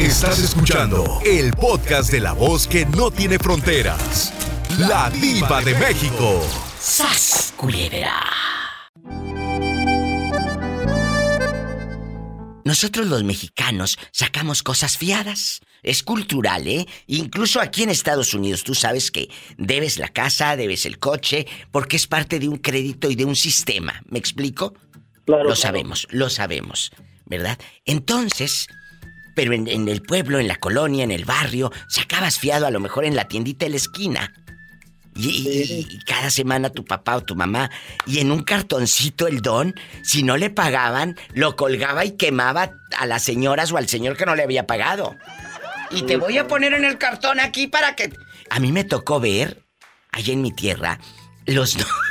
Estás escuchando el podcast de la voz que no tiene fronteras. La diva de México. ¡Sas, Nosotros los mexicanos sacamos cosas fiadas. Es cultural, ¿eh? Incluso aquí en Estados Unidos, tú sabes que debes la casa, debes el coche, porque es parte de un crédito y de un sistema. ¿Me explico? lo sabemos, lo sabemos, ¿verdad? Entonces, pero en, en, el pueblo, en la colonia, en el barrio, sacabas fiado a lo mejor en la tiendita de la esquina. Y, cada semana tu papá o tu mamá, y en un cartoncito el don, si no le pagaban, lo colgaba y quemaba a las señoras o al señor que no le había pagado. Y te voy a poner en el cartón aquí para que... A mí me tocó ver, allá en mi tierra, los...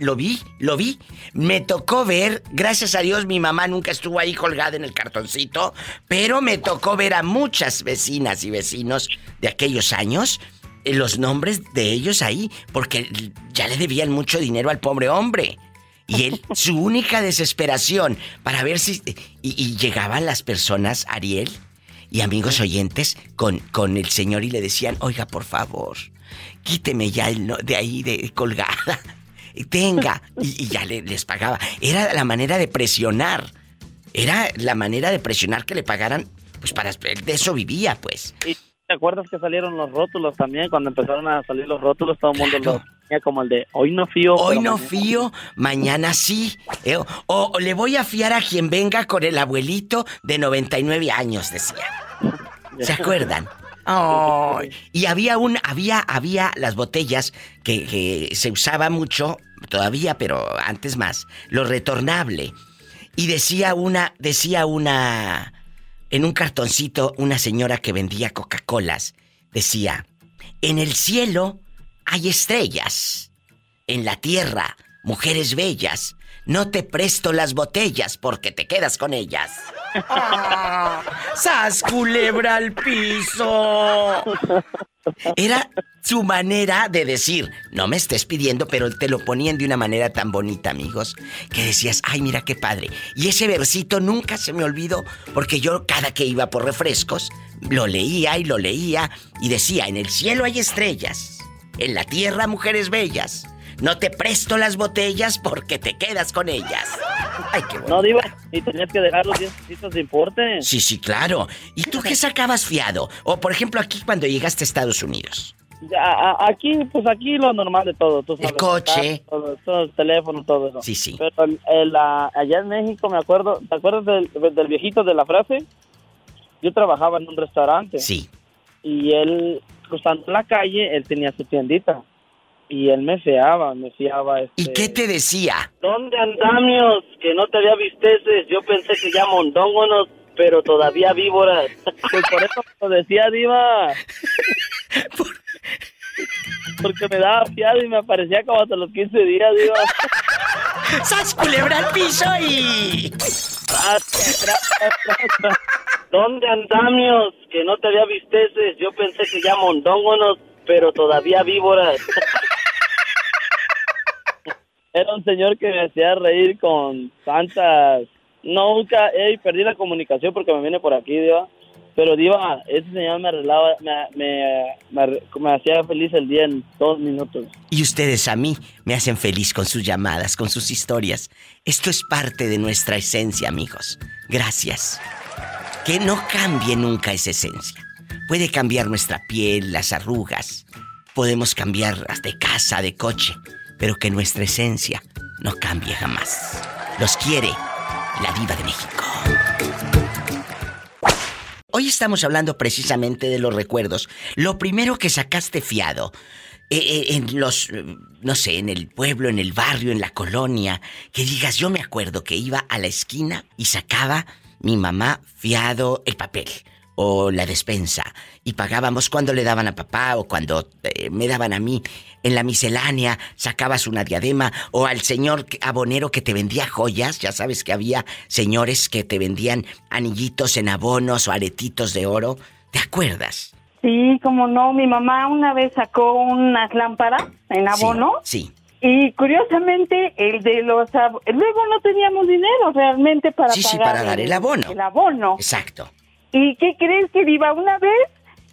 lo vi, lo vi. Me tocó ver, gracias a Dios mi mamá nunca estuvo ahí colgada en el cartoncito, pero me tocó ver a muchas vecinas y vecinos de aquellos años eh, los nombres de ellos ahí, porque ya le debían mucho dinero al pobre hombre. Y él, su única desesperación para ver si... Y, llegaban las personas, Ariel y amigos oyentes, con, con el señor y le decían, oiga, por favor, quíteme ya el de ahí de colgada. Tenga. Y, ya les pagaba. Era la manera de presionar. Era la manera de presionar que le pagaran, pues para... De eso vivía, pues. ¿Te acuerdas que salieron los rótulos también? Cuando empezaron a salir los rótulos, todo el mundo lo tenía como el de hoy no fío. Hoy no fío, mañana sí. Eh, o, le voy a fiar a quien venga con el abuelito de 99 años, decía. ¿Se acuerdan? y había un, había, había las botellas que, que, se usaba mucho, todavía, pero antes más, lo retornable. Y decía una, decía una en un cartoncito una señora que vendía Coca-Colas decía, en el cielo hay estrellas, en la tierra mujeres bellas, no te presto las botellas porque te quedas con ellas. ¡Sas culebra al piso! Era su manera de decir, no me estés pidiendo, pero te lo ponían de una manera tan bonita, amigos, que decías, ay, mira qué padre. Y ese versito nunca se me olvidó, porque yo cada que iba por refrescos, lo leía y lo leía, y decía, en el cielo hay estrellas, en la tierra mujeres bellas, no te presto las botellas porque te quedas con ellas. Ay, qué bueno. No, Diva, y tenías que dejar los 10 pesitos de importe. Sí, sí, claro. ¿Y tú qué sacabas fiado? O, por ejemplo, aquí cuando llegaste a Estados Unidos. Ya, aquí, pues aquí lo normal de todo. Tú sabes, el coche. Todo, el teléfono, todo eso. Sí, sí. Pero el, allá en México, me acuerdo, ¿te acuerdas del, del viejito de la frase? Yo trabajaba en un restaurante. Sí. Y él, cruzando la calle, él tenía su tiendita y él me fiaba, me fiaba. Este... ¿Y qué te decía? ¿Dónde andamios? Que no te había visteces. Yo pensé que ya mondóngonos, pero todavía víboras. pues por eso lo decía, Diva. Porque me daba fiado y me aparecía como hasta los 15 días, Diva. ¡Sas culebra al piso y... ¿Dónde andamios? Que no te había visteces. Yo pensé que ya mondóngonos, pero todavía víboras. Era un señor que me hacía reír con tantas... Nunca, hey, perdí la comunicación porque me viene por aquí, Diva. Pero Diva, ese señor me arreglaba, me, me, hacía feliz el día en dos minutos. Y ustedes a mí me hacen feliz con sus llamadas, con sus historias. Esto es parte de nuestra esencia, amigos. Gracias. Que no cambie nunca esa esencia. Puede cambiar nuestra piel, las arrugas. Podemos cambiar de casa, de coche. Pero que nuestra esencia no cambie jamás. Los quiere la diva de México. Hoy estamos hablando precisamente de los recuerdos. Lo primero que sacaste fiado, eh, eh, en los, no sé, en el pueblo, en el barrio, en la colonia, que digas, yo me acuerdo que iba a la esquina y sacaba mi mamá fiado el papel o la despensa y pagábamos cuando le daban a papá o cuando eh, me daban a mí en la miscelánea sacabas una diadema o al señor abonero que te vendía joyas, ya sabes que había señores que te vendían anillitos en abonos o aretitos de oro, ¿te acuerdas? Sí, como no, mi mamá una vez sacó unas lámparas en abono. sí. Y curiosamente, el de los... Luego no teníamos dinero realmente para sí, Sí, para dar el abono. El abono. Exacto. ¿Y qué crees que iba una vez?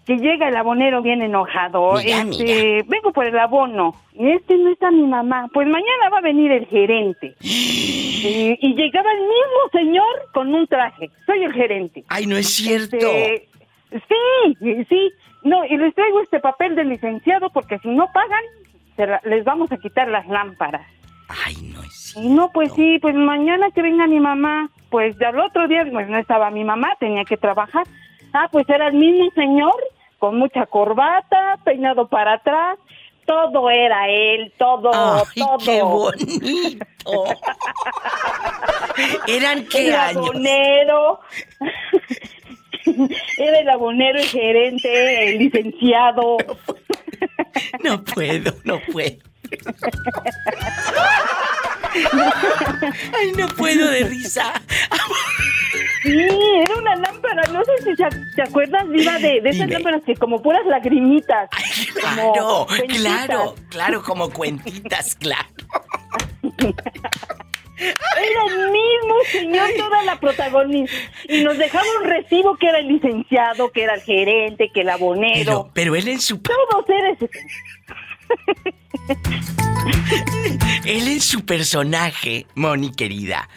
Que llega el abonero bien enojado. Mira, este, vengo por el abono. Y este no está mi mamá. Pues mañana va a venir el gerente. y, y llegaba el mismo señor con un traje. Soy el gerente. Ay, no es cierto. Este, sí, sí. No, y les traigo este papel de licenciado porque si no pagan, se la- les vamos a quitar las lámparas. Ay, no es Y no, pues sí, pues mañana que venga mi mamá. Pues al otro día pues no estaba mi mamá, tenía que trabajar. Ah, pues era el mismo señor, con mucha corbata, peinado para atrás. Todo era él, todo, Ay, todo. qué bonito. ¿Eran qué el años? abonero. Era el abonero, el gerente, el licenciado. No puedo, no puedo. Ay, no puedo de risa. Sí, era una lámpara. No sé si te acuerdas, Viva, de, de esas lámparas que como puras lagrimitas. Claro, como cuentitas. claro, claro, como cuentitas, claro. Era el mismo señor, toda la protagonista. Y nos dejaba un recibo que era el licenciado, que era el gerente, que el abonero. Pero, pero él en su Todos eres. Él en su personaje, Moni querida,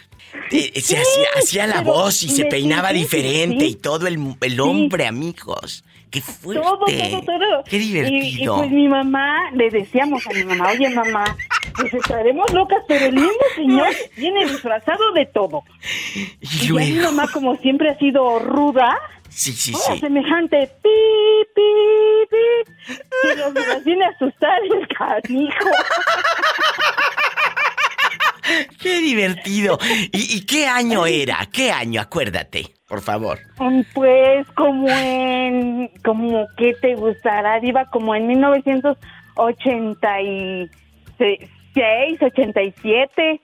eh, se Sí, hacía, hacía la voz y se me- peinaba sí, diferente sí. y todo el, el hombre, amigos. Qué fuerte. Todo, todo, todo. Qué Y, y divertido. pues mi mamá, le decíamos a mi mamá, oye mamá, pues estaremos locas, pero el mismo señor viene disfrazado de todo. y Y ya mi mamá, como siempre ha sido ruda, Sí, sí, ahora sí. semejante pi, pi, pi, que los, los viene a asustar el canijo. Qué divertido. ¿Y, y qué año era? ¿Qué año? Acuérdate, por favor. Mm, Pues como en, como que te gustará, Diva, como en 1986, 87.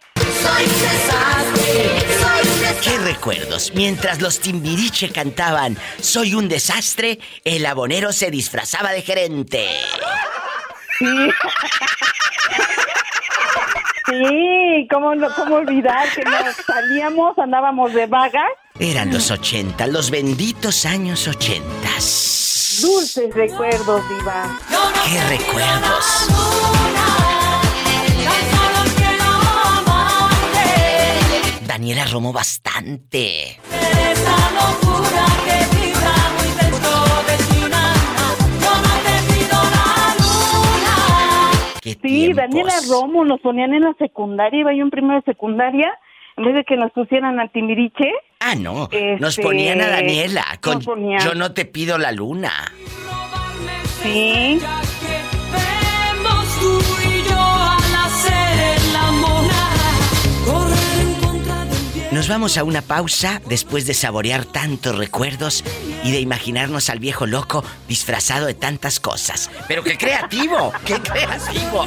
¿Qué recuerdos? Mientras los Timbiriche cantaban Soy un desastre, el abonero se disfrazaba de gerente. Sí. Sí, ¿cómo, no- cómo olvidar que nos salíamos, andábamos de vagas? Eran los 80, los benditos años 80. Dulces recuerdos, Diva. ¡Qué recuerdos! Daniela Romo bastante. ¡Qué Sí, tiempos! Daniela Romo nos ponían en la secundaria, iba yo en primero de secundaria, en vez de que nos pusieran a Timiriche. Ah, no. Nos Este, ponían a Daniela con nos ponían. Yo no te pido la luna. Sí. Nos vamos a una pausa después de saborear tantos recuerdos y de imaginarnos al viejo loco disfrazado de tantas cosas. Pero qué creativo, qué creativo.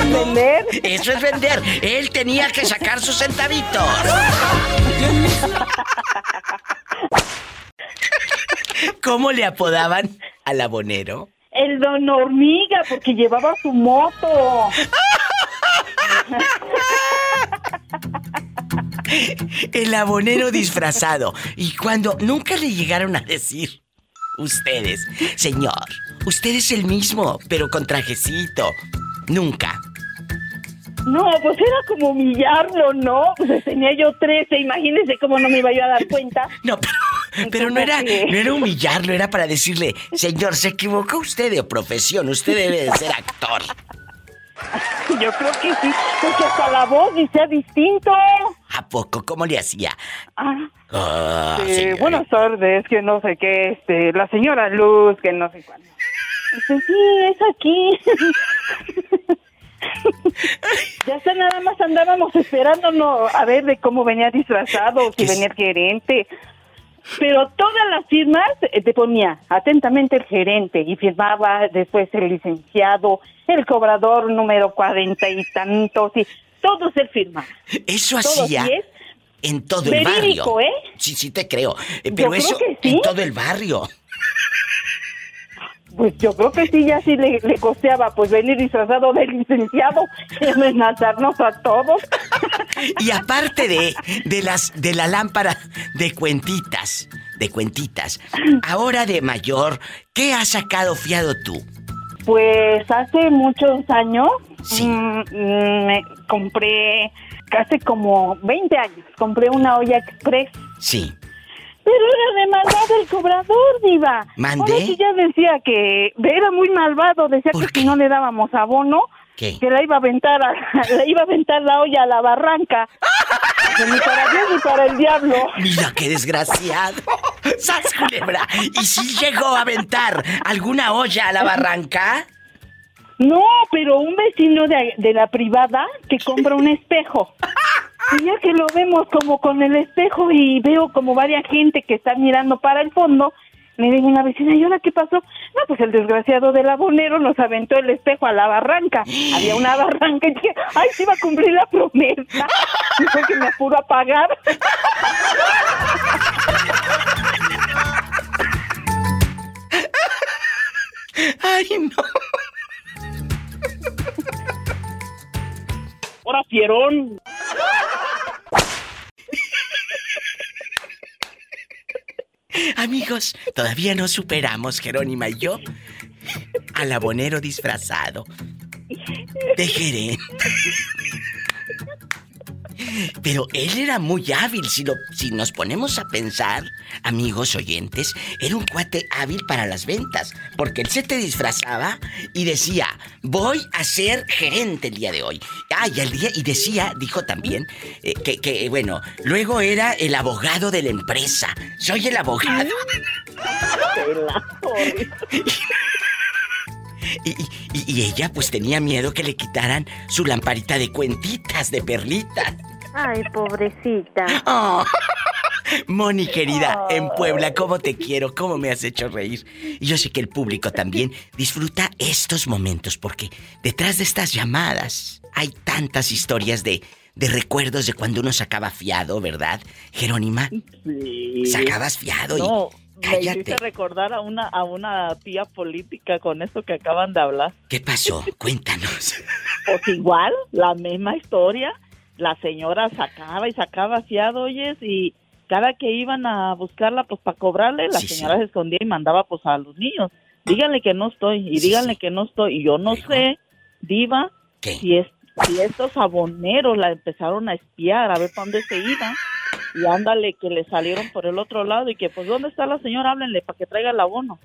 ¿Entender? Eso es vender. Él tenía que sacar sus centavitos. ¿Cómo le apodaban al abonero? El don hormiga, porque llevaba su moto. El abonero disfrazado. Y cuando nunca le llegaron a decir, ustedes, señor, usted es el mismo, pero con trajecito. Nunca. No, pues era como humillarlo, ¿no? Pues tenía yo 13, imagínense cómo no me iba yo a dar cuenta. No, pero, pero no, era, no era humillarlo, era para decirle, señor, se equivocó usted de profesión, usted debe de ser actor. Yo creo que sí, porque hasta la voz decía distinto. ¿A poco? ¿Cómo le hacía? Ah, eh, señor. buenas tardes, que no sé qué, este, la señora Luz, que no sé cuándo. Dice, sí, es aquí. ya está, nada más andábamos esperándonos a ver de cómo venía disfrazado, si venía el gerente. Pero todas las firmas eh, te ponía atentamente el gerente y firmaba después el licenciado, el cobrador número cuarenta y tantos y todos él firmaba. Eso Todos, hacía en todo el barrio. ¿eh? Sí, sí te creo. Eh, Pero eso que sí. en todo el barrio. Pues yo creo que sí, ya sí le, le costeaba pues venir disfrazado de licenciado y amenazarnos a todos. Y aparte de, de las de la lámpara de cuentitas, de cuentitas, ahora de mayor, ¿qué has sacado fiado tú? Pues hace muchos años Sí. mm, mm, me compré, casi como 20 años, compré una olla express. Sí. Pero era de malvado el cobrador, diva. ¿Mandé? Ahora sí ya decía que era muy malvado, decía ¿Por que qué? si no le dábamos abono, ¿Qué? que la iba a aventar, a- le iba a aventar la olla a la barranca. Ni para Dios ni para el diablo. Mira qué desgraciado. ¡Sas culebra! ¿Y si llegó a aventar alguna olla a la barranca? No, pero un vecino de, de la privada que compra un espejo. Y ya que lo vemos como con el espejo y veo como varias gente que está mirando para el fondo, me dice una vecina, ¿y ahora qué pasó? No, pues el desgraciado del abonero nos aventó el espejo a la barranca. Había una barranca y dije, ay, sí iba a cumplir la promesa. Dijo que me apuro a pagar. ¡Ay, no! Ahora, fierón. Amigos, todavía no superamos, Jerónima y yo, al abonero disfrazado de gerente. Pero él era muy hábil, si, lo, si nos ponemos a pensar, amigos oyentes, era un cuate hábil para las ventas, porque él se te disfrazaba y decía, voy a ser gerente el día de hoy. Ah, y, día, y decía, dijo también, eh, que, que, bueno, luego era el abogado de la empresa, soy el abogado. Y, y- y ella pues tenía miedo que le quitaran su lamparita de cuentitas, de perlitas. Ay, pobrecita. Oh. Moni, querida, en Puebla, ¿cómo te quiero? ¿Cómo me has hecho reír? Y yo sé que el público también disfruta estos momentos porque detrás de estas llamadas hay tantas historias de, de recuerdos de cuando uno sacaba fiado, ¿verdad, Jerónima? Sí. Sacabas fiado y... No, me Cállate. hiciste recordar a una, a una tía política con eso que acaban de hablar. ¿Qué pasó? Cuéntanos. Pues igual, la misma historia. La señora sacaba y sacaba fiado, oyes, y cada que iban a buscarla, pues para cobrarle, la Sí, sí. señora se escondía y mandaba pues a los niños. Díganle que no estoy y Sí, díganle que no estoy. Y yo no sé, diva, ¿Qué? si, es, si estos aboneros la empezaron a espiar a ver para dónde se iba. Y ándale, que le salieron por el otro lado y que pues ¿dónde está la señora? Háblenle para que traiga el abono.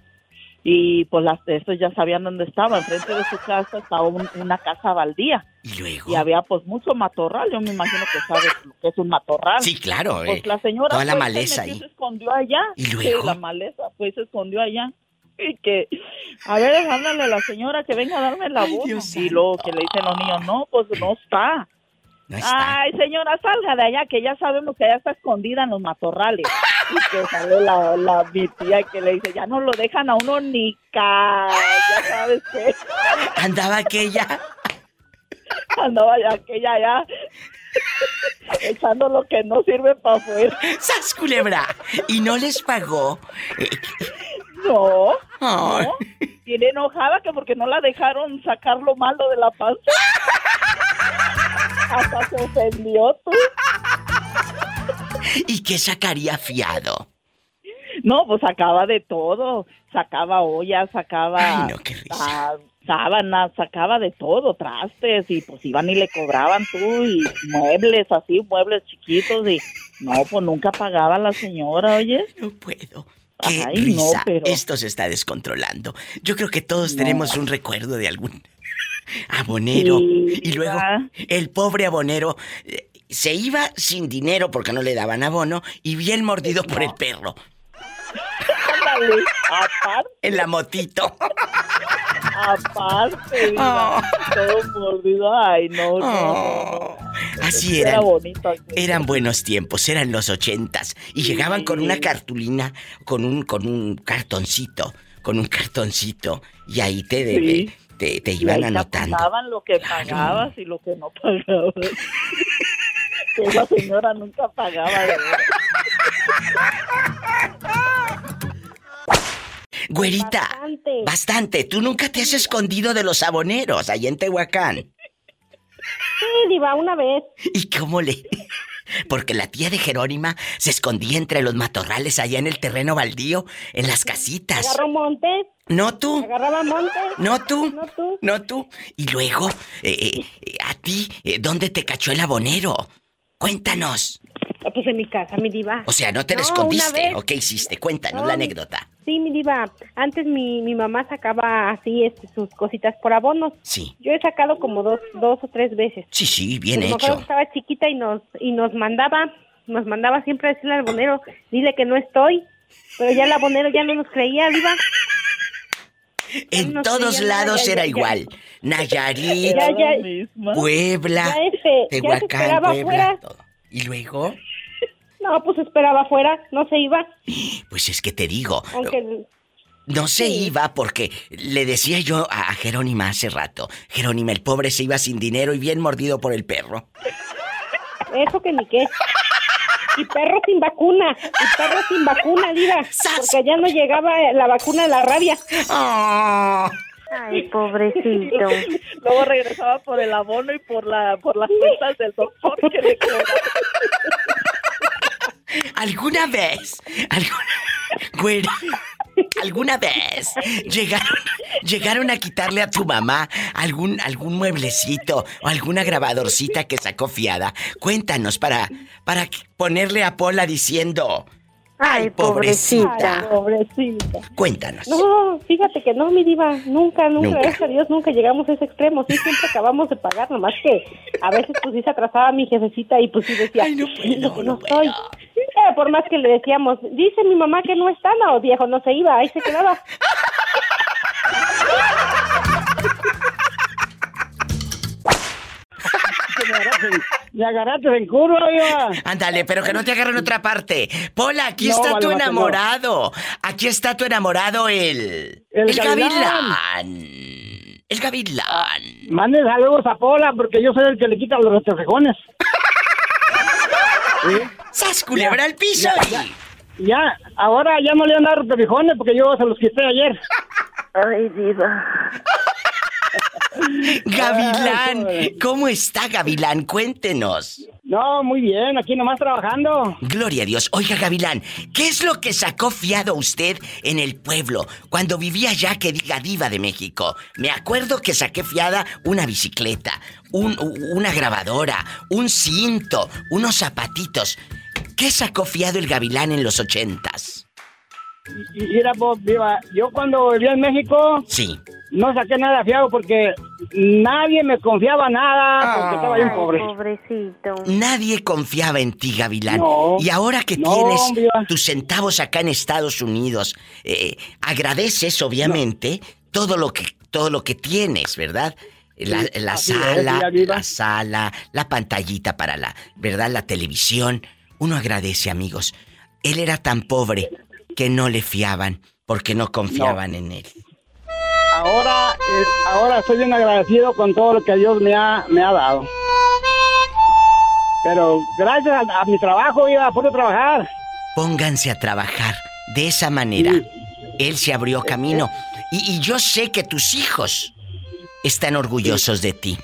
Y pues las, estos ya sabían dónde estaba. Enfrente de su casa estaba un- una casa baldía. Y luego... Y había pues mucho matorral. Yo me imagino que sabes lo que es un matorral. Sí, claro. eh. Pues la señora Toda la maleza se ahí. se escondió allá. ¿Y luego? Sí, la maleza, pues se escondió allá. Y que, a ver, háblale a la señora que venga a darme la voz. Y luego que le dicen los niños, no, pues no está. Ay, señora, salga de allá, que ya sabemos que allá está escondida en los matorrales. Y que sale la, la mi tía que le dice, ya no lo dejan a uno ni ca... Ya sabes que Andaba aquella. andaba ya aquella ya echando lo que no sirve para afuera. ¡Sas, culebra! Y no les pagó. No, no. Tiene enojada que porque no la dejaron sacar lo malo de la panza. Hasta se ofendió tú. ¿Y qué sacaría fiado? No, pues sacaba de todo. Sacaba ollas, sacaba Ay, no, qué risa. sábanas, sacaba de todo, trastes, y pues iban y le cobraban tú, y muebles así, muebles chiquitos, y no, pues nunca pagaba la señora, oye. No puedo. ¡Qué Ay, no, risa! pero- Esto se está descontrolando. Yo creo que todos tenemos un recuerdo de algún abonero. Sí, y luego el pobre abonero eh, se iba sin dinero porque no le daban abono y bien mordido por el perro Ándale, aparte, en la motito. aparte, mira, todo mordido, ay, no, no, no, no. Así Era eran. bonito aquí. Eran buenos tiempos, eran los ochentas. Y llegaban con una cartulina, con un, con un cartoncito, con un cartoncito. Y ahí te, Sí. Te, te Y iban ahí te anotando. apuntaban lo que Claro. pagabas y lo que no pagabas. esa señora nunca pagaba. Güerita, Bastante. bastante. Tú nunca te has escondido de los aboneros allá en Tehuacán. Sí, diva, una vez. ¿Y cómo le...? Porque la tía de Jerónima se escondía entre los matorrales allá en el terreno baldío, en las casitas. Agarró monte. No tú. Agarraba monte. No tú. No tú. No tú. Y luego, eh, eh, eh, a ti, eh, ¿dónde te cachó el abonero? Cuéntanos. Ah, Pues en mi casa, mi diva. O sea, no te No, escondiste. ¿O qué hiciste? Cuéntanos No, la anécdota. Sí, mi diva. Antes mi, mi mamá sacaba así este, sus cositas por abonos. Sí. Yo he sacado como dos, dos o tres veces. Sí, sí, bien Pero hecho. estaba chiquita y nos y nos mandaba, nos mandaba siempre a decirle al abonero, dile que no estoy. Pero ya el abonero ya no nos creía, diva. En no todos lados era igual. Nayarit, Ya, ya. Puebla, Ya este, Tehuacán, Puebla, todo. Y luego, No, pues esperaba afuera, no se iba, pues es que te digo, aunque no se Sí. iba porque le decía yo a, a Jerónima hace rato, Jerónima, el pobre se iba sin dinero y bien mordido por el perro. eso que ni qué. Y perro sin vacuna, y perro sin vacuna, diva, porque allá no llegaba la vacuna de la rabia. ¡Ah! Ay, pobrecito. Luego regresaba por el abono y por la por las cuentas del doctor que le. ¿Alguna vez? ¿Alguna, güera, ¿alguna vez llegaron, llegaron a quitarle a tu mamá algún, algún mueblecito o alguna grabadorcita que sacó fiada? Cuéntanos para, para ponerle a Pola diciendo... ¡Ay, Ay, pobrecita! pobrecita. Cuéntanos. No, fíjate que no, mi diva, nunca, nunca, Nunca. gracias a Dios, nunca llegamos a ese extremo, sí, siempre acabamos de pagar, nomás que a veces pues sí se atrasaba mi jefecita y pues sí decía, Ay, no "Dile puedo, que no no estoy. puedo. Eh, por más que le decíamos, dice mi mamá que no está, no, viejo, no se iba, ahí se quedaba. Me agarraste en curva. Ándale, pero que no te agarren otra parte. Pola, aquí No, está vale, tu no. enamorado. Aquí está tu enamorado, el... El gavilán. gavilán. El gavilán. Mande saludos a Pola porque yo soy el que le quita los retorcejones. ¿Sí? ¡Sas, culebra al piso! ya, ahora ya no le han dado retorcejones porque yo se los quité ayer. Ay, diva. Gavilán, ¿cómo está Gavilán? Cuéntenos. No, muy bien, aquí nomás trabajando. Gloria a Dios. Oiga, Gavilán, ¿qué es lo que sacó fiado usted en el pueblo cuando vivía allá que diga diva de México? Me acuerdo que saqué fiada una bicicleta, un- una grabadora, un cinto, unos zapatitos. ¿Qué sacó fiado el Gavilán en los ochentas? Mira, Bob, viva, yo cuando vivía en México Sí. No saqué nada fiado porque nadie me confiaba nada porque estaba bien pobre. pobrecito. Nadie confiaba en ti, Gavilán. No, y ahora que no, tienes tus centavos acá en Estados Unidos, eh, agradeces, obviamente, todo lo que todo lo que tienes, ¿verdad? La, así sala, la sala, la pantallita para la, ¿verdad? La televisión. Uno agradece, amigos. Él era tan pobre que no le fiaban porque no confiaban en él. Ahora, eh, ahora estoy bien agradecido con todo lo que Dios me ha, me ha dado. Pero gracias a, a mi trabajo, iba a poder trabajar. Pónganse a trabajar de esa manera. Sí. Él se abrió camino. Y, y yo sé que tus hijos están orgullosos de ti.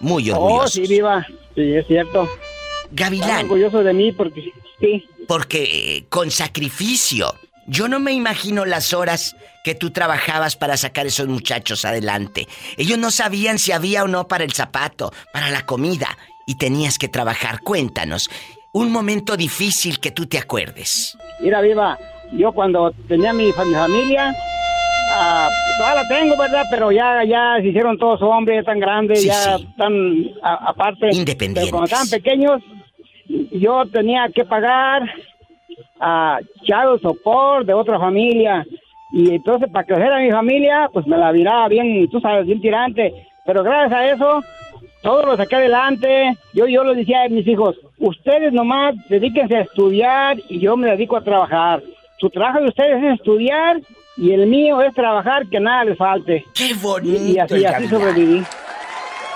Muy Oh, orgullosos. sí, viva. Sí, es cierto. Están Gavilán, orgulloso de mí porque sí. porque eh, con sacrificio. Yo no me imagino las horas que tú trabajabas para sacar esos muchachos adelante. Ellos no sabían si había o no para el zapato, para la comida. Y tenías que trabajar. Cuéntanos. Un momento difícil que tú te acuerdes. Mira, viva, yo cuando tenía mi, fa- mi familia, ah, todavía la tengo, ¿verdad? Pero ya, ya se hicieron todos hombres, tan grandes, Sí, ya sí. a- aparte. Independientes. Pero cuando estaban pequeños, yo tenía que pagar a child support de otra familia. Y entonces, para crecer a mi familia, pues me la viraba bien, tú sabes, bien tirante. Pero gracias a eso, todo lo saqué adelante. Yo, yo les decía a mis hijos, ustedes nomás dedíquense a estudiar y yo me dedico a trabajar. Su trabajo de ustedes es estudiar y el mío es trabajar, que nada les falte. ¡Qué Y, bonito! y así, el así Gavilán! sobreviví.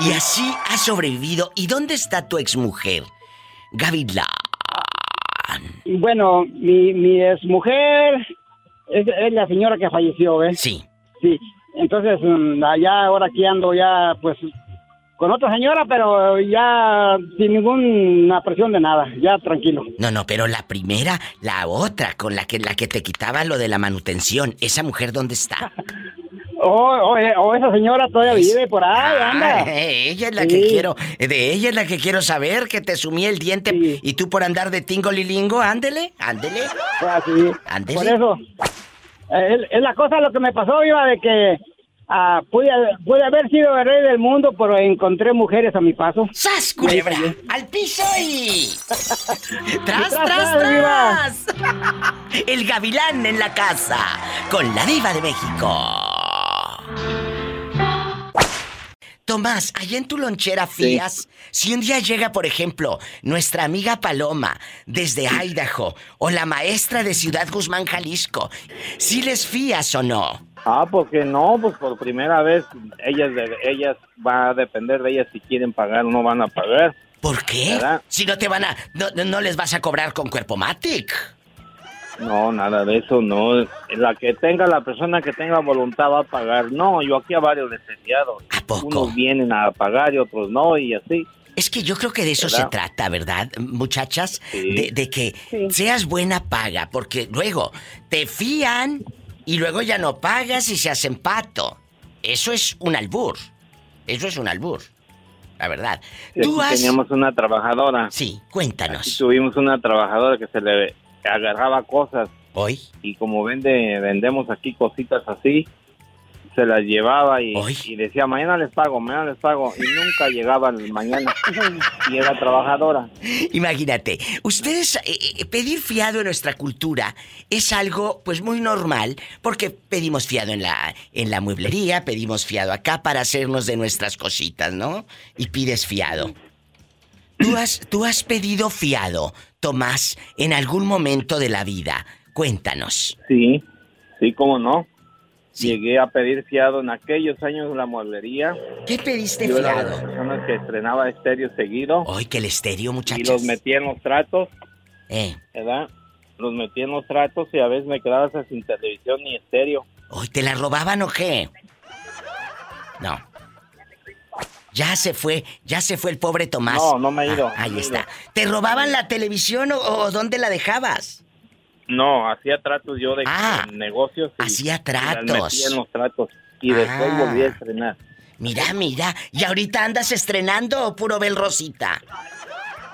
Y así has sobrevivido. ¿Y dónde está tu exmujer? Gavilán. Bueno, mi, mi exmujer es, es la señora que falleció, ¿ves? Sí. Sí. Entonces, mm, allá ahora aquí ando ya, pues, con otra señora, pero ya sin ninguna presión de nada, ya tranquilo. No, no, pero la primera, la otra, con la que la que te quitaba lo de la manutención, esa mujer dónde está? Oh, oh, oh, esa señora todavía vive por ahí, Ah, anda. ella es la que quiero, de ella es la que quiero saber, que te sumí el diente y tú por andar de tingolilingo, ándele, ándele. Pues así, Ándele. por eso. eh, Es, es la cosa lo que me pasó, iba de que ah, pude, pude haber sido el rey del mundo, pero encontré mujeres a mi paso. ¡Sas, culebra! ¡Al piso y... ¡Tras, Tras, tras, tras! El gavilán en la casa, con la diva de México. Tomás, allá en tu lonchera fías, si un día llega, por ejemplo, nuestra amiga Paloma desde Idaho o la maestra de Ciudad Guzmán, Jalisco, si les fías o no? Ah, porque no, pues por primera vez ellas, ellas va a depender de ellas si quieren pagar o no van a pagar. ¿Por qué? ¿Verdad? Si no te van a... No les vas a cobrar con cuerpo matic. No, nada de eso, no. La que tenga, la persona que tenga voluntad va a pagar. No, yo aquí a varios enviado. ¿A poco? Unos vienen a pagar y otros no, y así. Es que yo creo que de eso ¿Verdad? se trata, ¿verdad, muchachas? Sí. De, de que Sí. seas buena paga, porque luego te fían y luego ya no pagas y se hacen pato. Eso es un albur. Eso es un albur. La verdad. Sí, Tú has... teníamos una trabajadora. Sí, Aquí cuéntanos. tuvimos una trabajadora que se le agarraba cosas Hoy, y como vende vendemos aquí cositas así, se las llevaba y, decía, mañana les pago, mañana les pago. Y nunca llegaba el mañana. y era trabajadora. imagínate, ustedes, eh, eh, pedir fiado en nuestra cultura es algo pues muy normal, porque pedimos fiado en la, en la mueblería, pedimos fiado acá para hacernos de nuestras cositas, ¿no? Y pides fiado. ¿Tú has, tú has pedido fiado, Tomás, en algún momento de la vida? Cuéntanos. Sí, sí, cómo no. Sí. Llegué a pedir fiado en aquellos años en la mueblería. ¿Qué pediste Yo era de las fiado? personas que estrenaba estéreo seguido Ay, que el estéreo, y muchachos. los metía en los tratos, Eh, ¿verdad? Los metía en los tratos y a veces me quedaba sin televisión ni estéreo. ¿Hoy te la robaban o qué? No. Ya se fue, ya se fue el pobre Tomás. No, no me he ido, Ah, ahí me he está. ido. ¿Te robaban la televisión o, o dónde la dejabas? No, hacía tratos yo de Ah, negocios. y- hacía y las tratos. metía en los tratos y después Ah. volví a estrenar. Mira, mira. ¿Y ahorita andas estrenando o puro Bel Rosita?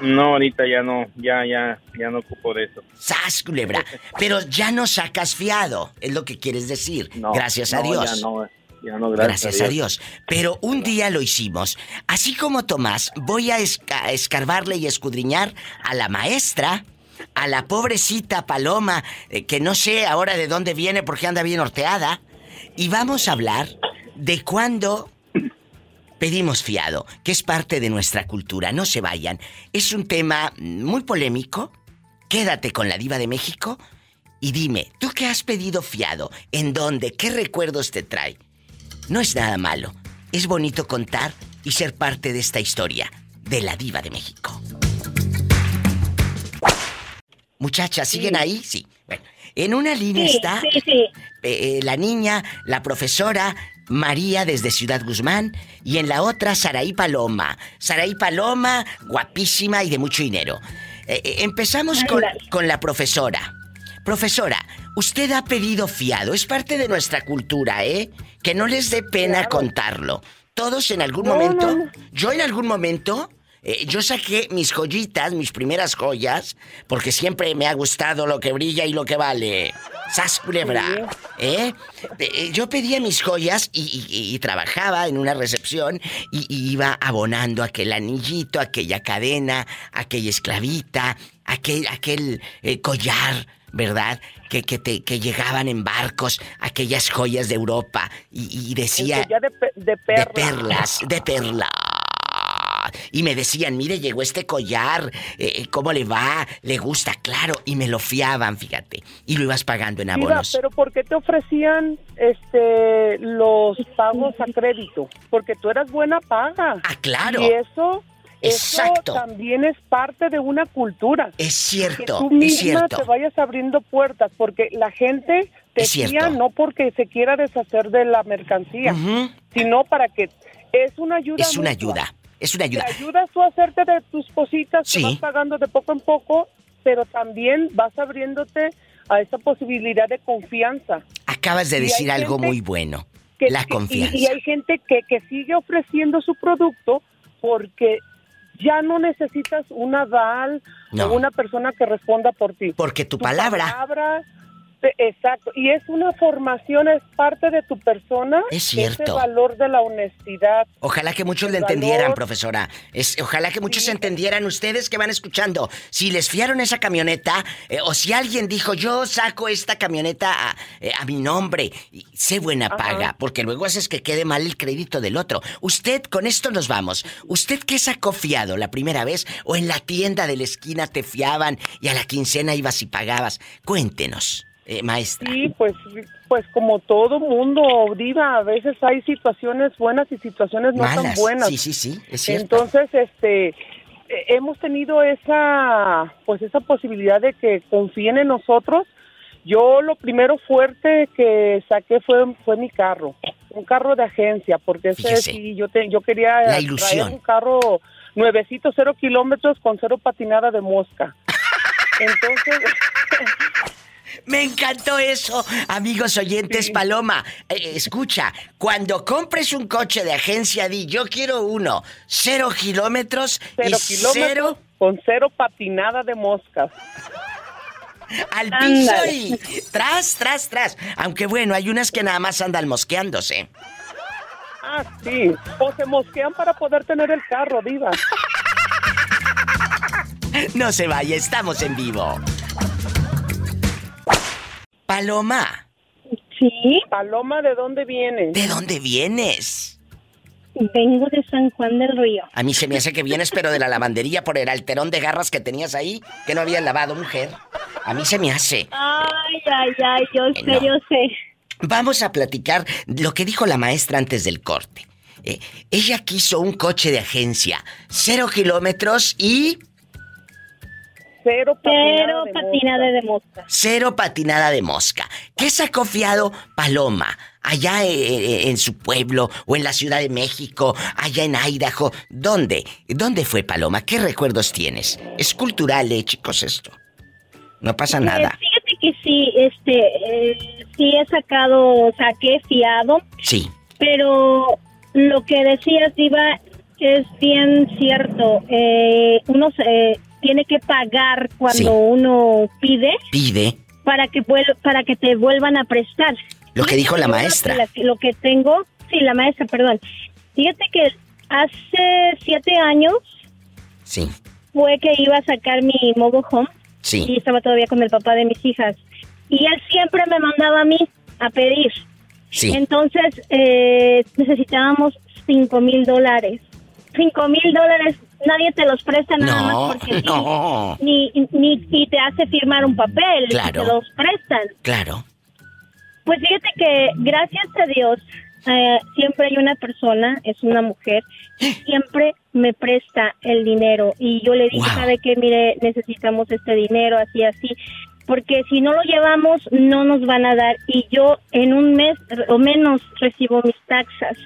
No, ahorita ya no, ya, ya, ya no ocupo de eso. ¡Sas, culebra! Pero ya no sacas fiado, es lo que quieres decir. No, Gracias a no, Dios. Ya no, no, gracias, Gracias a Dios. Pero un día lo hicimos. Así como Tomás, voy a esca- escarbarle y escudriñar a la maestra, a la pobrecita Paloma, eh, que no sé ahora de dónde viene porque anda bien horteada, y vamos a hablar de cuándo pedimos fiado, que es parte de nuestra cultura. No se vayan. Es un tema muy polémico. Quédate con la diva de México y dime, ¿tú qué has pedido fiado? ¿En dónde? ¿Qué recuerdos te trae? No es nada malo. Es bonito contar y ser parte de esta historia de la diva de México. Muchachas, ¿siguen ahí? Sí. Bueno, en una línea Sí, está sí, eh, eh, la niña, la profesora María desde Ciudad Guzmán y en la otra Saraí Paloma. Saraí Paloma, guapísima y de mucho dinero. Eh, eh, empezamos con la profesora. Profesora, usted ha pedido fiado, es parte de nuestra cultura, ¿eh? Que no les dé pena contarlo. Todos en algún No, momento, no, yo en algún momento, eh, yo saqué mis joyitas, mis primeras joyas, porque siempre me ha gustado lo que brilla y lo que vale. ¡Sas, culebra! ¿Eh? Eh, Yo pedía mis joyas y, y- y- y trabajaba en una recepción y, y iba abonando aquel anillito, aquella cadena, aquella esclavita, aquel, aquel eh, collar, ¿verdad? Que, que, te, que llegaban en barcos, aquellas joyas de Europa y, y decía... De, pe- de De perla. perlas, de perlas. Y me decían, mire, llegó este collar, eh, ¿cómo le va? ¿Le gusta? Claro. Y me lo fiaban, fíjate. Y lo ibas pagando en abonos. pero ¿por qué te ofrecían este los pagos a crédito? Porque tú eras buena paga. Ah, claro. Y eso, Exacto. eso también es parte de una cultura. Es Que cierto, tú es misma cierto. te vayas abriendo puertas, porque la gente te fía no porque se quiera deshacer de la mercancía, sino para que es una ayuda. Es una mutua. ayuda. Es una ayuda. Te ayudas tú a hacerte de tus cositas Sí. que vas pagando de poco en poco, pero también vas abriéndote a esa posibilidad de confianza. Acabas de Y decir algo muy bueno. que- La que- y- confianza. Y, hay gente que, que sigue ofreciendo su producto porque ya no necesitas un aval No. o una persona que responda por ti. Porque tu Tu palabra palabra, exacto. Y es una formación, es parte de tu persona. Es cierto. Ese valor de la honestidad. Ojalá que muchos le entendieran, valor. profesora. Es, ojalá que muchos Sí. entendieran ustedes que van escuchando. Si les fiaron esa camioneta, eh, o si alguien dijo, yo saco esta camioneta a, eh, a mi nombre, y sé buena Ajá. paga, porque luego haces que quede mal el crédito del otro. Usted, con esto nos vamos. ¿Usted qué sacó fiado la primera vez? ¿O en la tienda de la esquina te fiaban y a la quincena ibas y pagabas? Cuéntenos, eh, maestra. Sí, pues, pues como todo mundo, Diva, a veces hay situaciones buenas y situaciones no tan buenas. Sí, sí, sí, es cierto. Entonces, este, eh, hemos tenido esa, pues esa posibilidad de que confíen en nosotros. Yo lo primero fuerte que saqué fue, fue mi carro, un carro de agencia, porque ese Fíjese. sí, yo, te, yo quería La traer ilusión. un carro nuevecito, cero kilómetros, con cero patinada de mosca. Entonces, Me encantó eso, amigos oyentes Sí. Paloma. eh, escucha, cuando compres un coche de agencia, di yo quiero uno, cero kilómetros cero y kilómetros, cero con cero patinada de moscas. al piso y tras, tras, tras. Aunque bueno, hay unas que nada más andan mosqueándose. Ah, sí. O se mosquean para poder tener el carro, Diva. No se vaya, estamos en vivo. Paloma, Sí, Paloma, ¿de dónde viene? ¿de dónde vienes? vengo de San Juan del Río. A mí se me hace que vienes, pero de la lavandería por el alterón de garras que tenías ahí, que no habías lavado, mujer. A mí se me hace. Ay, ay, ay, yo sé, No. yo sé. Vamos a platicar lo que dijo la maestra antes del corte. Eh, ella quiso un coche de agencia, cero kilómetros y Cero patinada de patina mosca. de mosca. cero patinada de mosca. ¿Qué sacó fiado Paloma? Allá eh, eh, en su pueblo o en la Ciudad de México, allá en Idaho. ¿Dónde? ¿Dónde fue Paloma? ¿Qué recuerdos tienes? Es cultural, eh, chicos, esto. No pasa Eh, nada. fíjate que sí, este, eh, sí he sacado, saqué fiado, Sí. pero lo que decías, Diva, es bien cierto. Eh, uno se, tiene que pagar cuando Sí. uno pide Pide para que para que te vuelvan a prestar. lo que dijo la maestra. Lo que, lo que tengo, sí, la maestra, perdón. Fíjate que hace siete años Sí, fue que iba a sacar mi mobile home y sí. estaba todavía con el papá de mis hijas. Y él siempre me mandaba a mí a pedir. Sí. Entonces eh, necesitábamos cinco mil dólares. Cinco mil dólares, nadie te los presta nada No, más porque no. Ni, ni, ni te hace firmar un papel, Claro. te los prestan. Claro. Pues fíjate que gracias a Dios eh, siempre hay una persona, es una mujer, que siempre me presta el dinero y yo le dije, Wow. sabe que mire, necesitamos este dinero, así, así, porque si no lo llevamos no nos van a dar y yo en un mes o menos recibo mis taxas.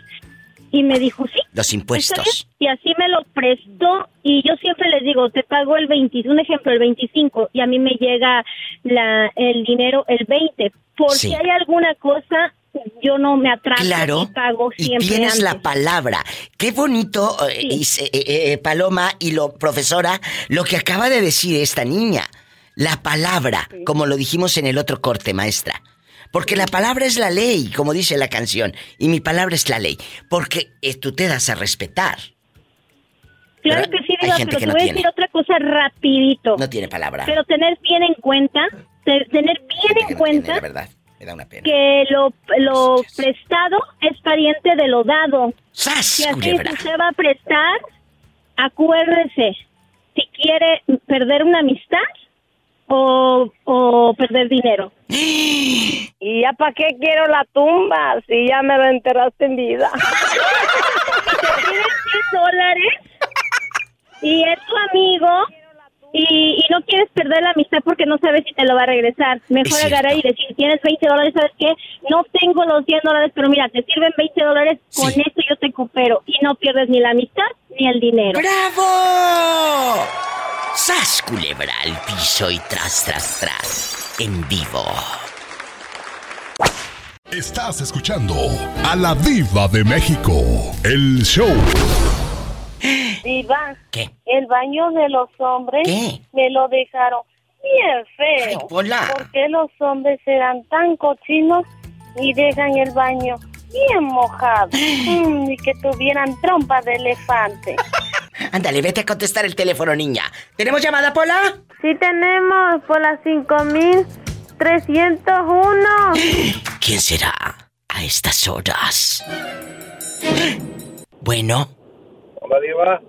Y me dijo, sí, Los impuestos. Y así me lo prestó y yo siempre les digo, te pago el 20, un ejemplo, el 25 y a mí me llega la, el dinero el 20. Por Sí. si hay alguna cosa, yo no me atraso Claro. y pago Y siempre tienes la palabra. Qué bonito, eh, Sí. y se- eh, eh, Paloma y lo profesora, lo que acaba de decir esta niña. La palabra, como lo dijimos en el otro corte, maestra. Porque la palabra es la ley, como dice la canción, y mi palabra es la ley. Porque eh, tú te das a respetar. Claro ¿verdad? que sí, Diva, pero te no voy a decir otra cosa rapidito. No tiene palabra. Pero tener bien en cuenta, te- tener bien en no cuenta tiene, la verdad. Me da una pena. que lo, lo Dios. prestado es pariente de lo dado. ¡Sas, Si así culebra! usted va a prestar, acuérdese, si quiere perder una amistad o, o perder dinero. ¿Y ya para qué quiero la tumba si ya me lo enterraste en vida? Piden 100 dólares y es tu amigo, y, y no quieres perder la amistad porque no sabes si te lo va a regresar. Mejor agarrar y decir, tienes 20 dólares, ¿sabes qué? No tengo los 100 dólares, pero mira, te sirven 20 dólares, con eso yo te coopero. Y no pierdes ni la amistad ni el dinero. ¡Bravo! ¡Sas culebra al piso y tras, tras, tras! En vivo. Estás escuchando a la diva de México. El show. Diva, ¿Qué? el baño de los hombres ¿Qué? me lo dejaron bien feo. Ay, Pola. ¿Por qué los hombres serán tan cochinos y dejan el baño bien mojado? Mm, y que tuvieran trompa de elefante. Ándale, vete a contestar el teléfono, niña. ¿Tenemos llamada, Pola? Sí tenemos por las 5301. ¿Quién será a estas horas? Bueno, Hola, Diva.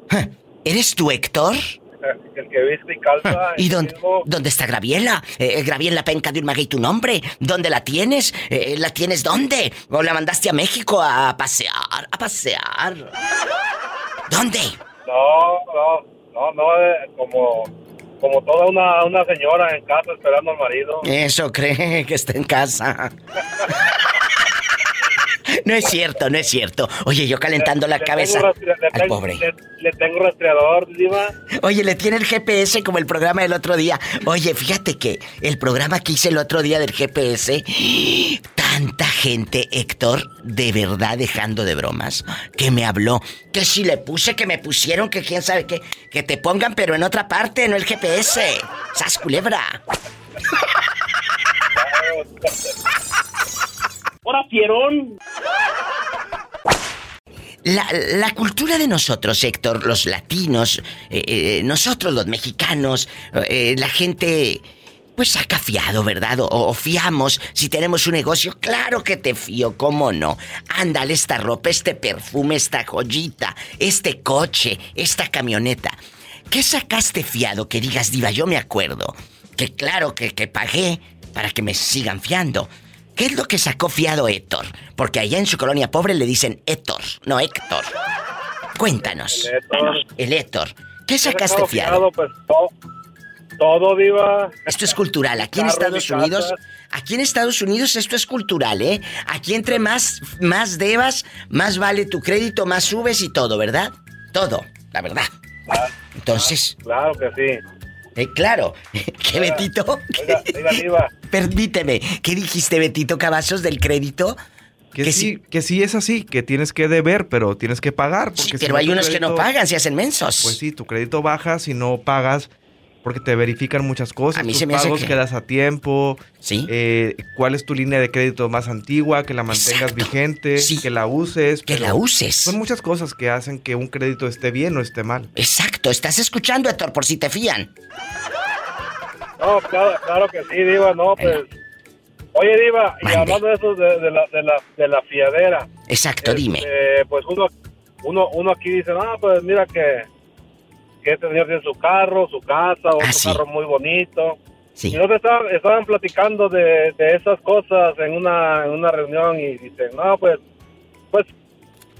¿eres tú, Héctor? El que viste y calza. ¿Y el dónde, mismo. dónde está Graviela? Eh, Graviela penca de un maguey tu nombre. ¿Dónde la tienes? Eh, ¿La tienes dónde? ¿O la mandaste a México a pasear? A pasear. ¿Dónde? No, no, no, no, eh, como, como toda una, una señora en casa esperando al marido. Eso cree que está en casa. No es cierto, no es cierto. Oye, yo calentando la Le cabeza le al pobre. Le, le tengo rastreador, Diva. Oye, le tiene el GPS como el programa del otro día. Oye, fíjate que el programa que hice el otro día del GPS, tanta gente, Héctor, de verdad dejando de bromas, que me habló, que si le puse, que me pusieron, que quién sabe qué, que te pongan, pero en otra parte, no el GPS. ¡Sas culebra! ¡Hora, fierón! La, la cultura de nosotros, Héctor, los latinos, eh, eh, nosotros los mexicanos, eh, la gente, pues saca fiado, ¿verdad? O, o fiamos si tenemos un negocio. Claro que te fío, ¿cómo no? Ándale, esta ropa, este perfume, esta joyita, este coche, esta camioneta. ¿Qué sacaste fiado que digas, diva? Yo me acuerdo que claro que, que pagué para que me sigan fiando. ¿Qué es lo que sacó fiado Héctor? Porque allá en su colonia pobre le dicen Héctor, no Héctor. Cuéntanos. El Héctor. El Héctor. ¿Qué sacaste fiado? Pues todo, todo, Diva. Esto es cultural. Aquí en Estados Unidos, aquí en Estados Unidos esto es cultural, ¿eh? Aquí entre más, más debas, más vale tu crédito, más subes y todo, ¿verdad? Todo, la verdad. Entonces, Claro que sí. Eh, claro, ¿qué Betito? Oiga, oiga, Diva. Permíteme, ¿qué dijiste Betito Cavazos del crédito? Que, Que sí, que sí es así, que tienes que deber, pero tienes que pagar. Porque Sí, si pero no, hay unos que no pagan, se hacen mensos. Pues sí, tu crédito baja si no pagas porque te verifican muchas cosas. A mí tus se me hace pagos que- que das a tiempo. Sí. eh, ¿Cuál es tu línea de crédito más antigua? Que la mantengas Exacto. vigente. Sí. Que la uses. Que la uses. Son muchas cosas que hacen que un crédito esté bien o esté mal. Exacto, estás escuchando, Héctor, por si te fían. No, claro, claro que sí, Diva. No, pues. Oye, Diva, y hablando de eso de, de la, de, la, de la fiadera. Exacto, dime. este, Pues uno, uno, uno aquí dice, no, pues mira que, que este señor tiene su carro, su casa, otro Ah, sí. carro muy bonito. Sí. Y nosotros estaban, estaban platicando de, de esas cosas en una, en una reunión y dicen, no, pues, pues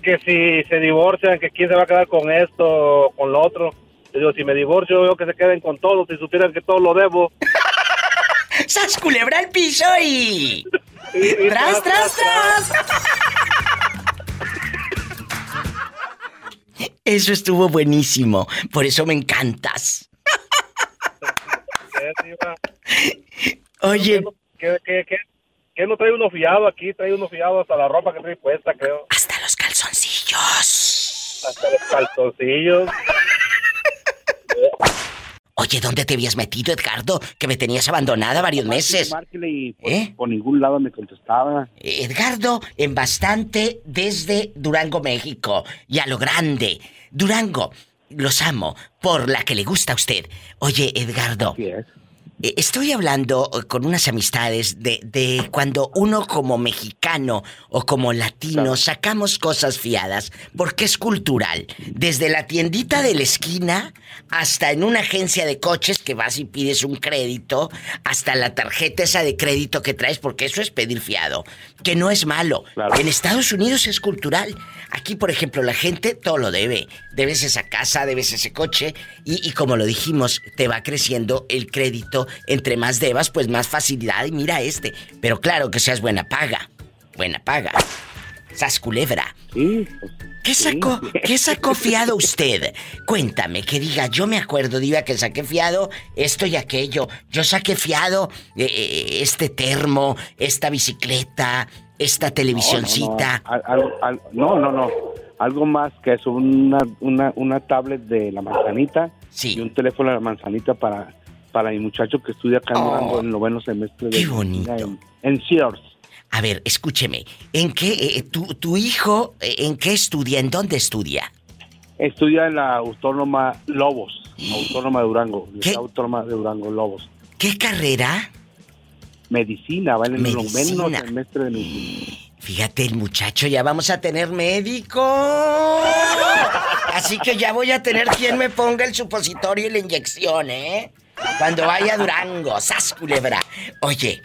que si se divorcian, que quién se va a quedar con esto o con lo otro. Yo digo, si me divorcio, yo que se queden con todo, si supieran que todo lo debo. ¡Sas culebra al piso y... Y- y ¡Tras, tras, tras! Eso estuvo buenísimo. Por eso me encantas. Oye, ¿Qué, qué, qué, qué no trae uno fiado aquí? Trae uno fiado hasta la ropa que trae puesta, creo. hasta los calzoncillos. Hasta los calzoncillos. Oye, ¿dónde te habías metido, Edgardo? Que me tenías abandonada varios meses. Márquele y por, ¿Eh? por ningún lado me contestaba. Edgardo, en bastante desde Durango, México. Y a lo grande. Durango, los amo por la que le gusta a usted. Oye, Edgardo. Así es. Eh, Estoy hablando eh, con unas amistades de, de cuando uno como mexicano o como latino Claro. sacamos cosas fiadas, porque es cultural. Desde la tiendita de la esquina hasta en una agencia de coches, que vas y pides un crédito, hasta la tarjeta esa de crédito que traes, porque eso es pedir fiado, que no es malo. En Estados Unidos es cultural. Aquí, por ejemplo, la gente todo lo debe. Debes esa casa, debes ese coche, y, y como lo dijimos, te va creciendo el crédito. Entre más debas, pues más facilidad. Y mira este. Pero claro que seas buena paga. Buena paga. Sas culebra. ¿Qué sacó, ¿Qué sacó fiado usted? Cuéntame, que diga, yo me acuerdo, diga que saqué fiado esto y aquello. Yo saqué fiado eh, eh, este termo, esta bicicleta, esta televisioncita. No, no, no. Algo más que es una, una, una tablet de la manzanita y un teléfono de la manzanita para, para mi muchacho que estudia acá en Oh. Durango en el noveno semestre de Qué bonito. En, en Sears. A ver, escúcheme, ¿en qué, eh, tu, tu hijo, eh, en qué estudia? ¿En dónde estudia? Estudia en la Autónoma Lobos, Autónoma de Durango. ¿Qué? Autónoma de Durango, Lobos. ¿Qué carrera? Medicina, va en el Medicina. noveno semestre de medicina. Fíjate, el muchacho, ya vamos a tener médico. Así que ya voy a tener quien me ponga el supositorio y la inyección, ¿eh? Cuando vaya a Durango, sas culebra. Oye,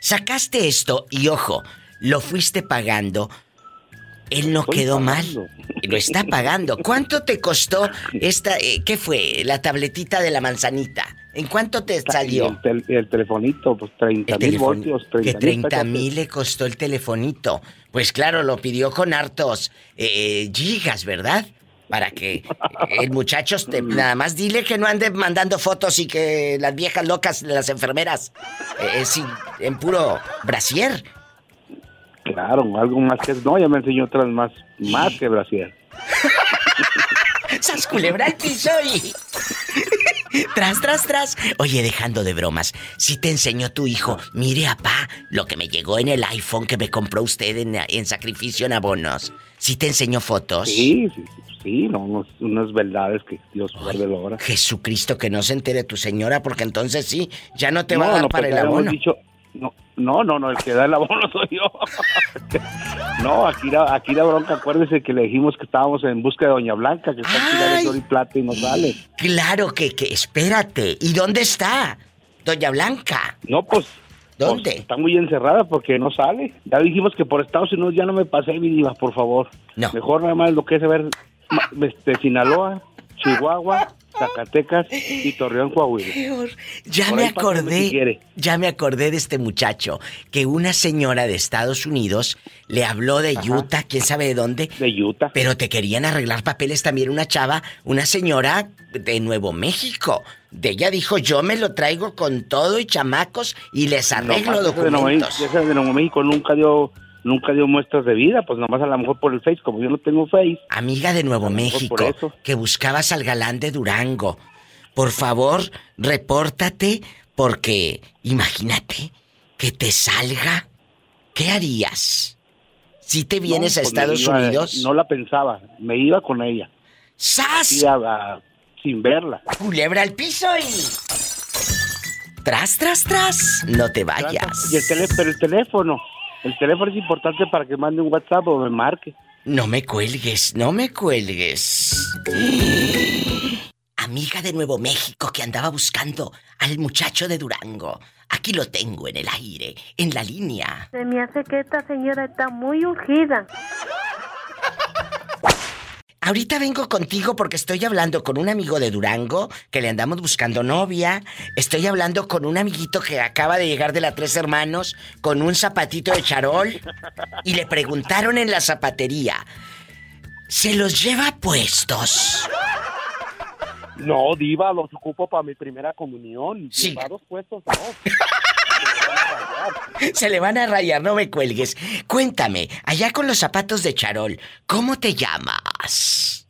sacaste esto y ojo, lo fuiste pagando. Él no quedó mal. Lo está pagando. ¿Cuánto te costó esta, eh, qué fue? La tabletita de la manzanita. ¿En cuánto te salió? el, tel- el telefonito, pues 30 mil voltios. que 30 30 mil le costó el telefonito. Pues claro, lo pidió con hartos eh, gigas, ¿verdad? Para que el muchacho te- nada más dile que no ande mandando fotos y que las viejas locas de las enfermeras eh, sin- en puro brasier. Claro, algo más que... No, ya me enseñó otras más, más que Brasil. ¡Sas culebra al piso y... tras, tras, tras. Oye, dejando de bromas, si te enseñó tu hijo, mire, apá, lo que me llegó en el iPhone que me compró usted en, en sacrificio en abonos. ¿Sí te enseñó fotos? Sí, sí, sí, no, unos- unas verdades que Dios guarde la hora. Jesucristo, que no se entere tu señora, porque entonces sí, ya no te No, va a dar no, para el abono. dicho- no, no, no, no, el que da el abono soy yo. no, aquí la, aquí la bronca, acuérdese que le dijimos que estábamos en busca de Doña Blanca, que está aquí Oro y Plata y no sale. Claro que, que, espérate. ¿Y dónde está? Doña Blanca. No, pues. ¿Dónde? pues, está muy encerrada porque no sale. Ya dijimos que por Estados Unidos ya no me pasé, mi diva, por favor. No. Mejor nada más lo que es ver ma- este, Sinaloa, Chihuahua, Zacatecas y Torreón, Coahuila. Ya Por me acordé, ya me acordé de este muchacho, que una señora de Estados Unidos le habló de Utah, quién sabe de dónde. De Utah. Pero te querían arreglar papeles también una chava, una señora de Nuevo México. De ella dijo, yo me lo traigo con todo y chamacos y les arreglo documentos. De Nuevo México nunca dio nunca dio muestras de vida, pues nomás a lo mejor por el Face, como yo no tengo Face. Amiga de Nuevo México, que buscabas al galán de Durango. Por favor, repórtate, porque imagínate que te salga. ¿Qué harías? Si te vienes No, a pues Estados iba- Unidos. No la pensaba, me iba con ella. ¡Sas! Iba a- sin verla. Culebra al piso y. Tras, tras, tras. No te vayas. Y el teléfono, el teléfono es importante para que mande un WhatsApp o me marque. No me cuelgues, no me cuelgues. Amiga de Nuevo México que andaba buscando al muchacho de Durango. Aquí lo tengo en el aire, en la línea. Se me hace que esta señora está muy urgida. Ahorita vengo contigo porque estoy hablando con un amigo de Durango que le andamos buscando novia. Estoy hablando con un amiguito que acaba de llegar de la Tres Hermanos con un zapatito de charol. Y le preguntaron en la zapatería, ¿se los lleva puestos? No, diva, los ocupo para mi primera comunión. Sí. Llevados puestos, no. Se le van a rayar, no me cuelgues. Cuéntame, allá con los zapatos de charol, ¿cómo te llamas?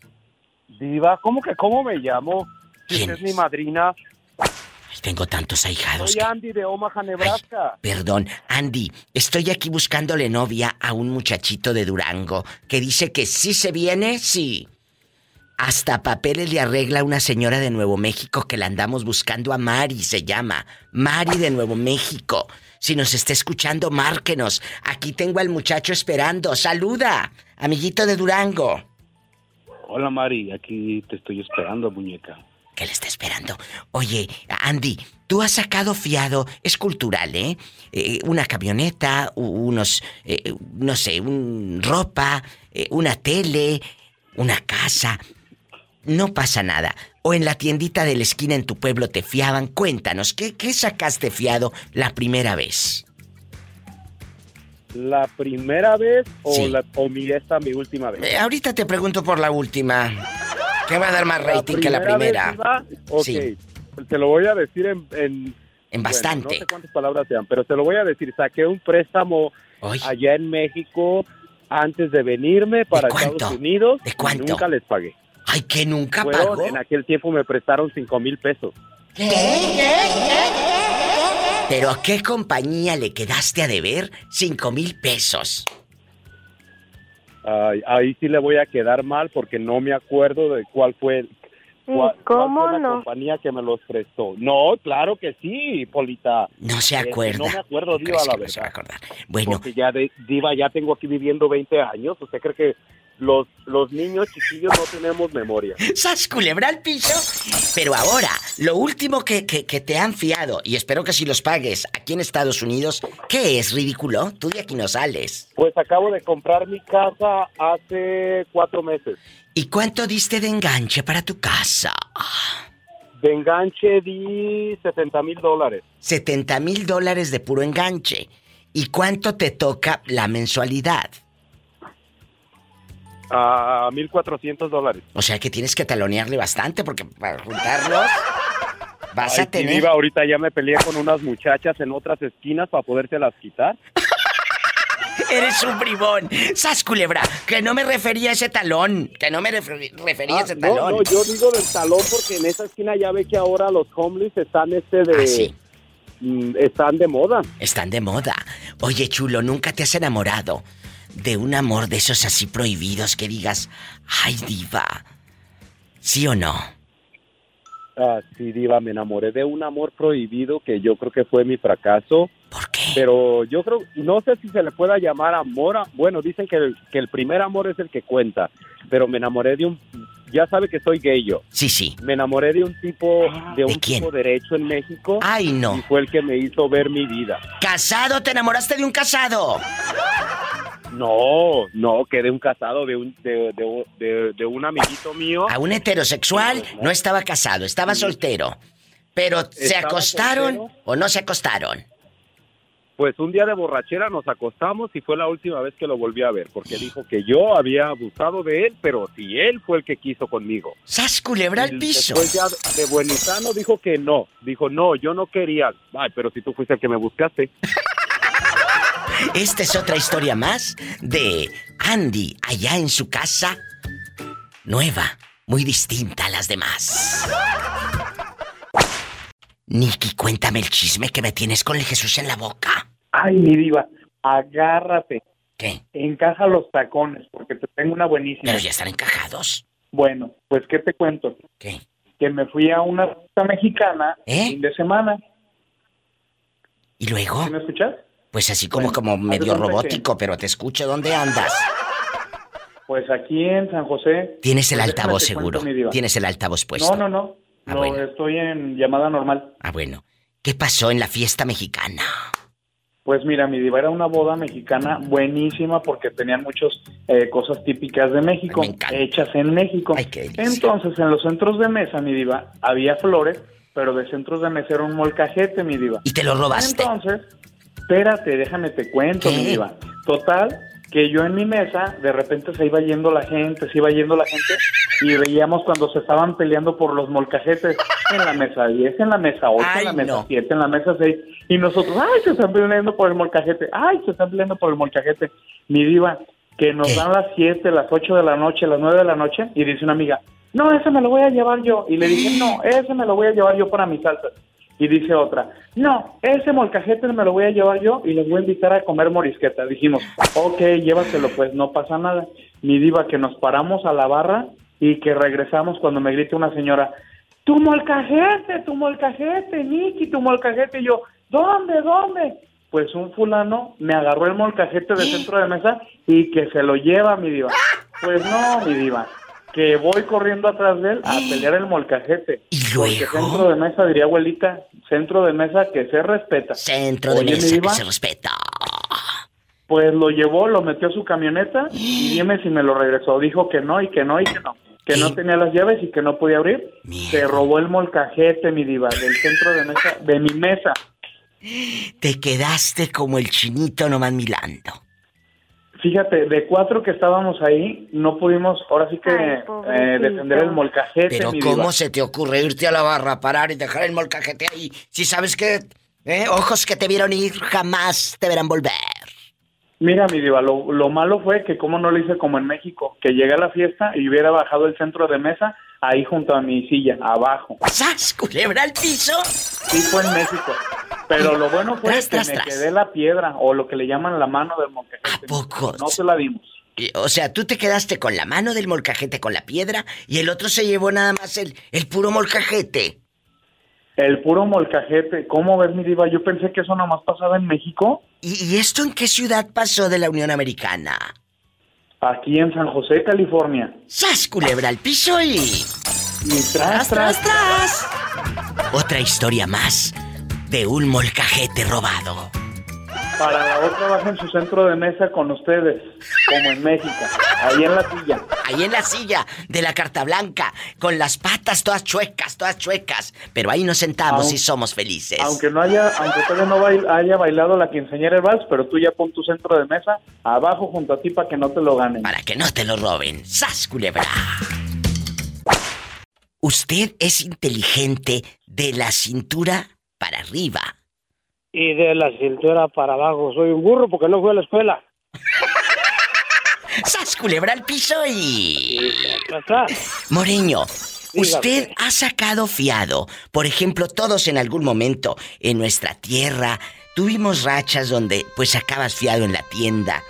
Diva, ¿cómo que cómo me llamo? Si es mi madrina. Ay, tengo tantos ahijados. Soy Andy de Omaha, Nebraska. Perdón, Andy, estoy aquí buscándole novia a un muchachito de Durango que dice que si se viene, sí. Hasta papeles le arregla una señora de Nuevo México que la andamos buscando a Mari, se llama. Mari de Nuevo México. Si nos está escuchando, márquenos. Aquí tengo al muchacho esperando. Saluda, amiguito de Durango. Hola Mari, aquí te estoy esperando, muñeca. ¿Qué le está esperando? Oye, Andy, tú has sacado fiado, es cultural, ¿eh? Eh, una camioneta, unos, eh, no sé, un ropa, eh, una tele, una casa. No pasa nada. O en la tiendita de la esquina en tu pueblo te fiaban. Cuéntanos, ¿qué, qué sacaste fiado la primera vez? ¿La primera vez o, Sí. la, o mi, esta mi última vez? Eh, ahorita te pregunto por la última. ¿Qué va a dar más rating que la primera? vez, Diva, ok, Sí. te lo voy a decir en... En, En bueno, bastante. no sé cuántas palabras sean, pero te lo voy a decir. Saqué un préstamo allá en México antes de venirme para Estados Unidos. ¿De cuánto? Y nunca les pagué. Ay, que nunca Fueron, pagó. En aquel tiempo me prestaron cinco mil pesos. ¿Pero a qué compañía le quedaste a deber cinco mil pesos? Ay, ahí sí le voy a quedar mal porque no me acuerdo de cuál fue cuál, cuál cómo fue la compañía que me los prestó. No, claro que sí, Polita. No se acuerda. no me acuerdo, Diva, la que no se va a verdad. Bueno. Porque ya, de, Diva, ya tengo aquí viviendo 20 años. ¿Usted cree que los, los niños chiquillos no tenemos memoria? ¡Sas culebra al piso! Pero ahora, lo último que, que- que te han fiado, y espero que si los pagues aquí en Estados Unidos, ¿qué es ridículo? Tú de aquí no sales. Pues acabo de comprar mi casa hace cuatro meses. ¿Y cuánto diste de enganche para tu casa? De enganche di 70 mil dólares. 70 mil dólares de puro enganche. ¿Y cuánto te toca la mensualidad? A 1.400 dólares. O sea que tienes que talonearle bastante porque para juntarlos vas Ay, a tener... Diva, ahorita ya me peleé con unas muchachas en otras esquinas para podérselas quitar. Eres un bribón. ¡Sas culebra! Que no me refería a ese talón. Que no me refer- refería a ese Ah, no, talón. no, yo digo del talón porque en esa esquina ya ve que ahora los homeless están este de... Ah, sí. Mm, Están de moda. Están de moda. Oye, chulo, ¿nunca te has enamorado de un amor de esos así prohibidos que digas, ay, diva? ¿Sí o no? Ah, sí, Diva, me enamoré de un amor prohibido que yo creo que fue mi fracaso. ¿Por qué? Pero yo creo, no sé si se le pueda llamar amor. a- bueno, dicen que el, que el primer amor es el que cuenta, pero me enamoré de un, ya sabe que soy gay yo. Sí, sí. Me enamoré de un tipo, de un quién? tipo derecho en México. Ay, no. Y fue el que me hizo ver mi vida. ¿Casado? ¿Te enamoraste de un casado? No, no, que de un casado, de un, de, de- de- de un amiguito mío. A un heterosexual no estaba casado, estaba soltero. Pero ¿se acostaron soltero. o no se acostaron? Pues un día de borrachera nos acostamos y fue la última vez que lo volví a ver, porque dijo que yo había abusado de él, pero si él fue el que quiso conmigo. ¡Sas culebra al piso! Después ya de- de buenizano dijo que no, dijo no, yo no quería. Ay, pero si tú fuiste el que me buscaste. Esta es otra historia más de Andy allá en su casa. Nueva, muy distinta a las demás. Nicky, cuéntame el chisme que me tienes con el Jesús en la boca. Ay, mi diva, agárrate. ¿Qué? Encaja los tacones, porque te tengo una buenísima. Pero ya están encajados. Bueno, pues, ¿qué te cuento? ¿Qué? Que me fui a una mexicana ¿Eh? fin de semana. ¿Y luego? ¿Sí ¿Me escuchas? Pues así como, Bueno, como medio robótico, pero te escucho. ¿Dónde andas? Pues aquí en San José. Tienes el Pues, altavoz cuento, seguro. Tienes el altavoz puesto. No, no, no. Ah, No, bueno. estoy en llamada normal. Ah, bueno. ¿Qué pasó en la fiesta mexicana? Pues mira, mi diva era una boda mexicana buenísima porque tenían muchas eh, cosas típicas de México, hechas en México. Entonces, en los centros de mesa, mi diva, había flores, pero de centros de mesa era un molcajete, mi diva. ¿Y te lo robaste? Entonces, espérate, déjame te cuento, ¿Qué? mi diva. Total, que yo en mi mesa, de repente se iba yendo la gente, se iba yendo la gente, y veíamos cuando se estaban peleando por los molcajetes en la mesa 10, en la mesa 8, en la mesa no. 7, en la mesa 6, y nosotros, ay, se están peleando por el molcajete, ay, se están peleando por el molcajete. Mi diva, que nos dan las 7, las 8 de la noche, las 9 de la noche, y dice una amiga, no, ese me lo voy a llevar yo. Y le dije, no, ese me lo voy a llevar yo para mi salsa. Y dice otra, no, ese molcajete me lo voy a llevar yo y les voy a invitar a comer morisqueta. Dijimos, ok, llévatelo, pues no pasa nada. Mi diva, que nos paramos a la barra y que regresamos cuando me grita una señora, tu molcajete, tu molcajete, Niki, tu molcajete. Y yo, ¿dónde, dónde? Pues un fulano me agarró el molcajete del centro de mesa y que se lo lleva, mi diva. Pues no, mi diva. Que voy corriendo atrás de él a pelear el molcajete. ¿Y Porque centro de mesa, diría abuelita, centro de mesa que se respeta. Centro de Oye, mi mesa que se respeta. Pues lo llevó, lo metió a su camioneta y dime si me lo regresó. Dijo que no y que no y que no. Que no tenía las llaves y que no podía abrir. Se robó el molcajete, mi diva, del centro de mesa, de mi mesa. Te quedaste como el chinito nomás milando. Fíjate, de cuatro que estábamos ahí, no pudimos, ahora sí que, eh, defender el molcajete, Pero mi ¿cómo se te ocurre irte a la barra parar y dejar el molcajete ahí? Si sabes que eh, ojos que te vieron ir jamás te verán volver. Mira, mi diva, lo, lo malo fue que como no lo hice como en México, que llegué a la fiesta y hubiera bajado el centro de mesa ahí junto a mi silla, abajo. ¡Sas, culebra al piso! Sí, fue en México. Pero lo bueno fue Tras, que tras, me tras. quedé la piedra, o lo que le llaman la mano del molcajete. poco? No se la dimos. O sea, tú te quedaste con la mano del molcajete con la piedra y el otro se llevó nada más el, el puro molcajete. El puro molcajete, ¿cómo ves, mi diva? Yo pensé que eso nomás pasaba en México. ¿Y, y esto en qué ciudad pasó de la Unión Americana? Aquí en San José, California. ¡Sas, culebra al piso y... Y tras, tras, tras. Otra historia más de un molcajete robado. Para la otra baja en su centro de mesa con ustedes, como en México, ahí en la silla. Ahí en la silla de la carta blanca, con las patas todas chuecas, todas chuecas. Pero ahí nos sentamos y somos felices. Aunque no haya, aunque todavía no bail- haya bailado la quinceañera el vals, pero tú ya pon tu centro de mesa abajo junto a ti para que no te lo ganen. Para que no te lo roben. ¡Sas, culebra! Usted es inteligente de la cintura para arriba. Y de la cintura para abajo. Soy un burro porque no fui a la escuela. ¡Sas, culebra al piso y... Moreño, usted ha sacado fiado. Por ejemplo, todos en algún momento en nuestra tierra tuvimos rachas donde pues sacabas fiado en la tienda.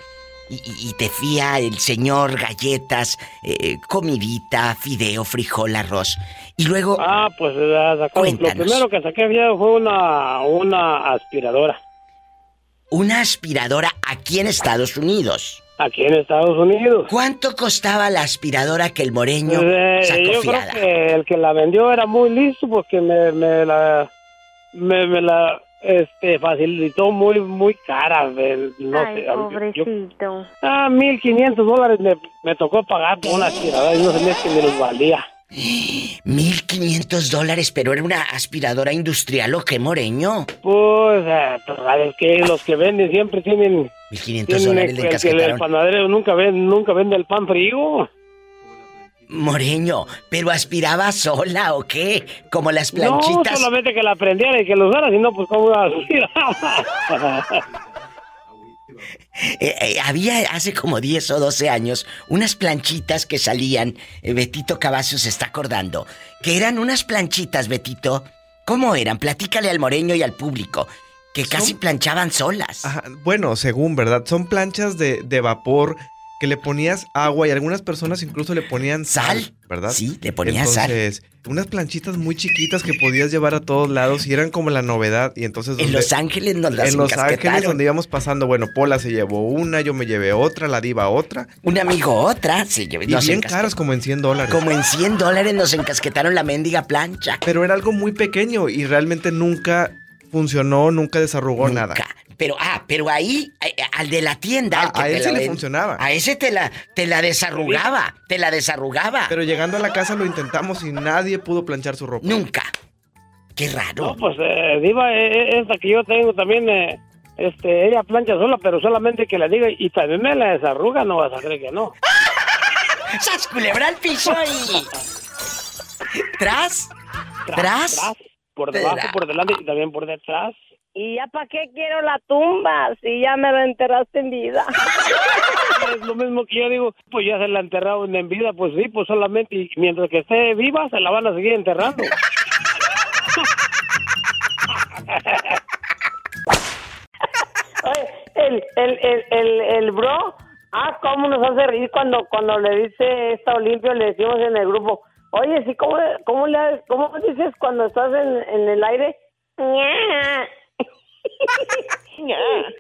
Y, te fía el señor galletas, eh, comidita, fideo, frijol, arroz. Y luego... Ah, pues la sacamos. Lo Cuéntanos. primero que saqué fue una, una aspiradora. Una aspiradora aquí en Estados Unidos. Aquí en Estados Unidos. ¿Cuánto costaba la aspiradora que el moreño Eh, sacó yo fiada? creo que el que la vendió era muy listo porque me, me la me, me la este facilitó muy muy cara no Ay, sé yo- pobrecito. ah 1500 dólares me, me tocó pagar por una aspiradora y no me que me los valía 1500 dólares, pero era una aspiradora industrial o qué moreño. pues eh, tú sabes que los que venden siempre tienen 1500 tienen dólares el, le el, panadero nunca vende nunca vende el pan frío Moreño, pero aspiraba sola o qué? Como las no planchitas. solamente que la prendiera y que lo usara sino pues cómo iba a aspirar Eh, eh, había hace como 10 o 12 años unas planchitas que salían, eh, Betito Cavazos se está acordando, que eran unas planchitas, Betito. ¿Cómo eran? Platícale al moreño y al público, que casi planchaban solas. Ajá, bueno, según, ¿verdad? Son planchas de, de vapor que le ponías agua y algunas personas incluso le ponían sal, ¿verdad? Sí, le ponías sal. entonces, unas planchitas muy chiquitas que podías llevar a todos lados y eran como la novedad. Y entonces En Los Ángeles nos las En Los Ángeles donde íbamos pasando, bueno, Pola se llevó una, yo me llevé otra, la diva otra. Un amigo otra, se llevó- Y bien caras, como en 100 dólares. Como en 100 dólares nos encasquetaron la mendiga plancha. Pero era algo muy pequeño y realmente nunca funcionó, nunca desarrugó nada. Pero, ah, pero ahí, eh, al de la tienda. al que a te él la sí le ven- funcionaba. A ese te la, te la desarrugaba. Te la desarrugaba. Pero llegando a la casa lo intentamos y nadie pudo planchar su ropa. Nunca. Qué raro. No, pues, eh, Diva, eh, eh, esta que yo tengo también, eh, este, ella plancha sola, pero solamente que le diga, y también me la desarruga, no vas a creer que no. ¡Sas culebra al piso ahí! ¿Tras? ¿Tras? Por debajo, Tras. por delante y también por detrás. ¿Y ya para qué quiero la tumba si ya me la enterraste en vida? Es lo mismo que yo digo, pues ya se la enterraron en vida, pues sí, pues solamente, y mientras que esté viva, se la van a seguir enterrando. Oye, el, el, el, el, el bro, ah, cómo nos hace reír cuando, cuando le dice esta Olimpio, le decimos en el grupo, oye, sí, ¿cómo, cómo, le, cómo dices cuando estás en, en el aire?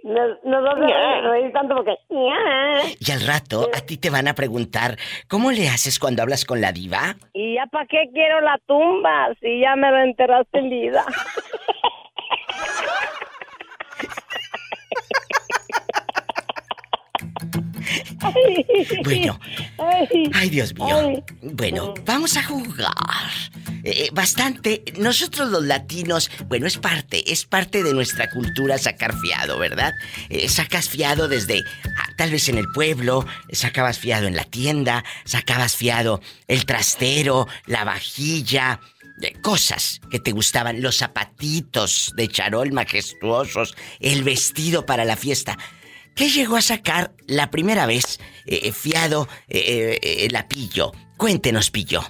Nos, reír tanto porque... Y al rato a ti te van a preguntar, ¿cómo le haces cuando hablas con la diva? ¿Y ya para qué quiero la tumba si ya me lo enterraste en vida? Bueno, Ay, Dios mío. Bueno, vamos a jugar. Eh, bastante. Nosotros los latinos, bueno, es parte, es parte de nuestra cultura sacar fiado, ¿verdad? Eh, sacas fiado desde, ah, tal vez en el pueblo, sacabas fiado en la tienda, sacabas fiado el trastero, la vajilla, eh, cosas que te gustaban, los zapatitos de charol majestuosos, el vestido para la fiesta. ¿Qué llegó a sacar la primera vez eh, fiado eh, eh, la pillo? Cuéntenos, pillo.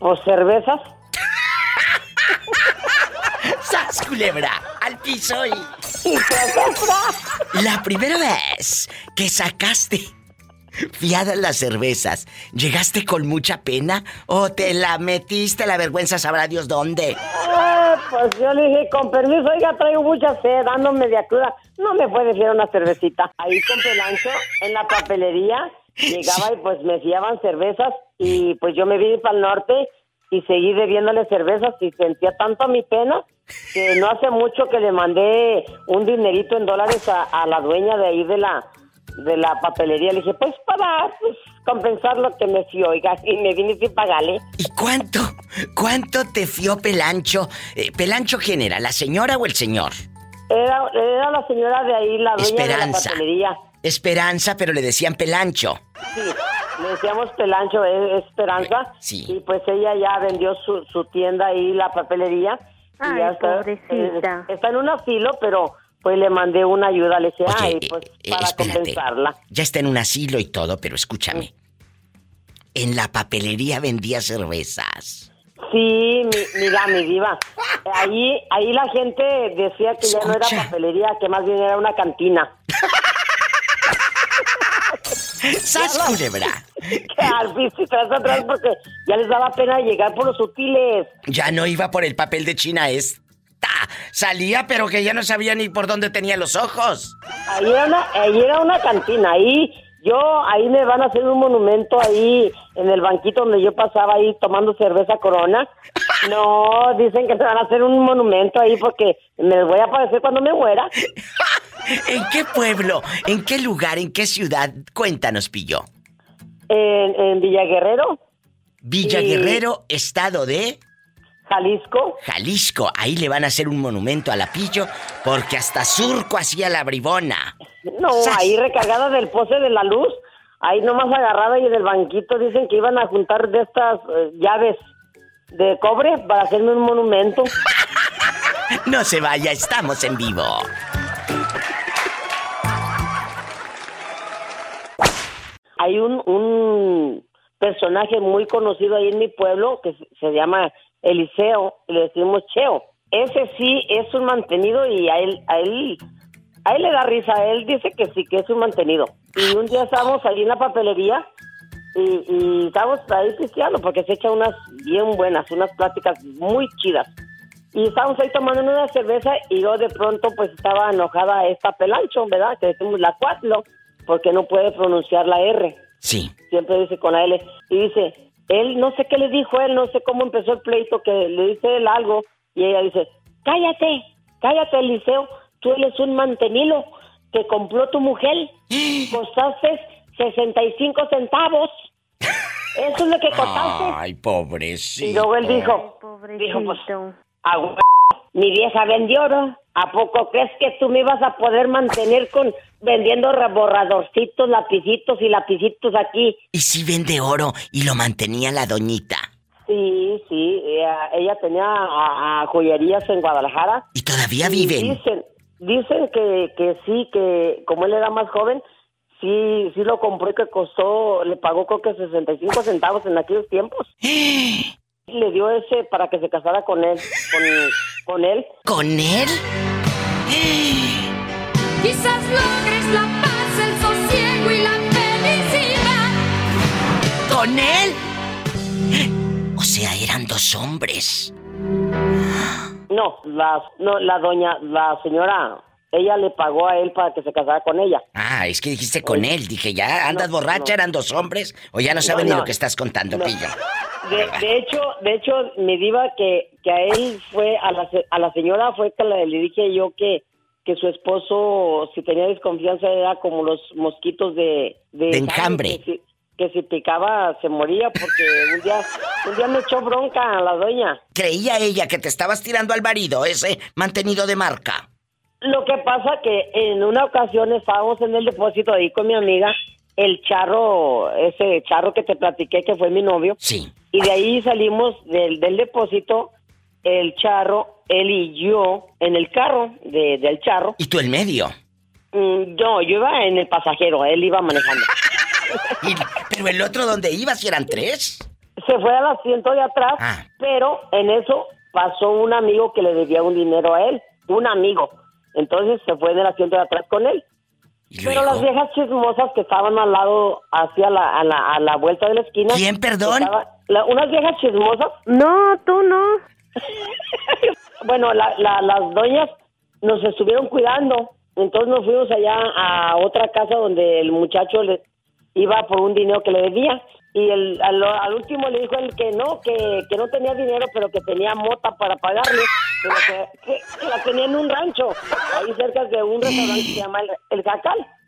¿Pues cervezas? ¡Sas, culebra! ¡Al piso y... La primera vez que sacaste fiadas las cervezas, ¿llegaste con mucha pena o te la metiste la vergüenza sabrá Dios dónde? Pues yo le dije, con permiso, oiga, traigo mucha sed, ando media cruda. No me puede fiar una cervecita. Ahí con Pelancho, en la papelería, llegaba y pues me fiaban cervezas y pues yo me vine para el norte y seguí debiéndole cervezas y sentía tanto mi pena que no hace mucho que le mandé un dinerito en dólares a, a la dueña de ahí de la de la papelería. Le dije, pues para pues, compensar lo que me fió, oiga, y me vine sin pagarle. ¿Y cuánto? ¿Cuánto te fió Pelancho? Eh, ¿Pelancho quién era? ¿La señora o el señor? Era, era la señora de ahí, la dueña de la Esperanza. papelería. Esperanza, pero le decían Pelancho. Sí, le decíamos Pelancho, es Esperanza. Sí. Y pues ella ya vendió su, su tienda ahí, la papelería. y Ay, ya está, pobrecita. eh, está en un asilo, pero pues le mandé una ayuda. Le dije, Oye, ay, pues eh, para espérate. compensarla. Ya está en un asilo y todo, pero escúchame. En la papelería vendía cervezas. Sí, mi- mira, mi diva. Ahí, ahí la gente decía que ya no era papelería, que más bien era una cantina. ¡Sas, culebra! Que al tras atrás porque ya les daba pena llegar por los útiles. Ya no iba por el papel de China esta. Salía, pero que ya no sabía ni por dónde tenía los ojos. Ahí era una, ahí era una cantina, ahí yo, ahí me van a hacer un monumento ahí en el banquito donde yo pasaba ahí tomando cerveza corona. No, dicen que me van a hacer un monumento ahí porque me voy a aparecer cuando me muera. ¿En qué pueblo? ¿En qué lugar? ¿En qué ciudad? Cuéntanos, Pillo. En, en Villaguerrero, Villa Sí. Guerrero, estado de Jalisco. Jalisco. Ahí le van a hacer un monumento a la Pillo porque hasta surco hacía la bribona. No, ahí recargada del poste de la luz, ahí nomás agarrada y en el banquito dicen que iban a juntar de estas eh, llaves de cobre para hacerme un monumento. No se vaya, estamos en vivo. Hay un, un personaje muy conocido ahí en mi pueblo que se- se llama Eliseo, y le decimos Cheo. Ese sí es un mantenido y a él, a él, a él le da risa, él dice que sí, que es un mantenido. Y un día estábamos ahí en la papelería y, y estábamos ahí pisteando porque se echa unas bien buenas, unas pláticas muy chidas. Y estábamos ahí tomando una cerveza y yo de pronto pues estaba enojada esta pelancho, ¿verdad? Que decimos la cuatlo, porque no puede pronunciar la R. Sí. Siempre dice con la L. Y dice, él no sé qué le dijo él, no sé cómo empezó el pleito, que le dice él algo. Y ella dice, cállate, cállate Eliseo, tú eres un mantenido que compró tu mujer, costaste 65 centavos. Eso es lo que costaste. Ay, pobrecito. Y luego él dijo, dijo pues, "A hue- mi vieja vendió oro. ¿A poco crees que tú me ibas a poder mantener con vendiendo borradorcitos, lapicitos y lapicitos aquí? ¿Y si vende oro y lo mantenía la doñita? Sí, sí, ella, ella tenía a, a joyerías en Guadalajara. ¿Y todavía Y viven? Dicen, dicen que, que sí, que como él era más joven, sí, sí lo compró y que costó, le pagó creo que 65 centavos en aquellos tiempos. Le dio ese para que se casara con él, con, con él. ¿Con él? Quizás logres la paz, el sosiego y la felicidad. ¿Con él? O sea, eran dos hombres. No, la, no, la doña, la señora ella le pagó a él para que se casara con ella. Ah, es que dijiste con él. Dije, ya andas No, borracha, no. eran dos hombres. O ya no saben No, ni lo que estás contando, No. pillo. De, de hecho, de hecho, mi diva que, que a él fue, a la, se- a la señora fue que le, le dije yo que, que su esposo, si tenía desconfianza, era como los mosquitos de... De enjambre. Que si, que si picaba se moría porque un día, un día me echó bronca a la doña. Creía ella que te estabas tirando al marido, ese mantenido de marca. Lo que pasa que en una ocasión estábamos en el depósito ahí con mi amiga, el charro, ese charro que te platiqué que fue mi novio. Sí. Y de ahí salimos del, del depósito, el charro, él y yo en el carro de- del charro. ¿Y tú el medio? Mm, No, yo iba en el pasajero, él iba manejando. Pero el otro donde iba, si eran tres. Se fue al asiento de atrás, Ah. pero en eso pasó un amigo que le debía un dinero a él, un amigo. Entonces se fue en el asiento de atrás con él. Pero las viejas chismosas que estaban al lado, hacia la, a, la, a la vuelta de la esquina. ¿Quién, perdón? estaba- la- unas viejas chismosas. No, tú no. bueno, la- la- las doñas nos estuvieron cuidando. Entonces nos fuimos allá a otra casa donde el muchacho le iba por un dinero que le debía. Y el, al, último le dijo él que no, que, que no tenía dinero, pero que tenía mota para pagarle. Pero que, la tenía en un rancho, ahí cerca de un restaurante que se llama El, el.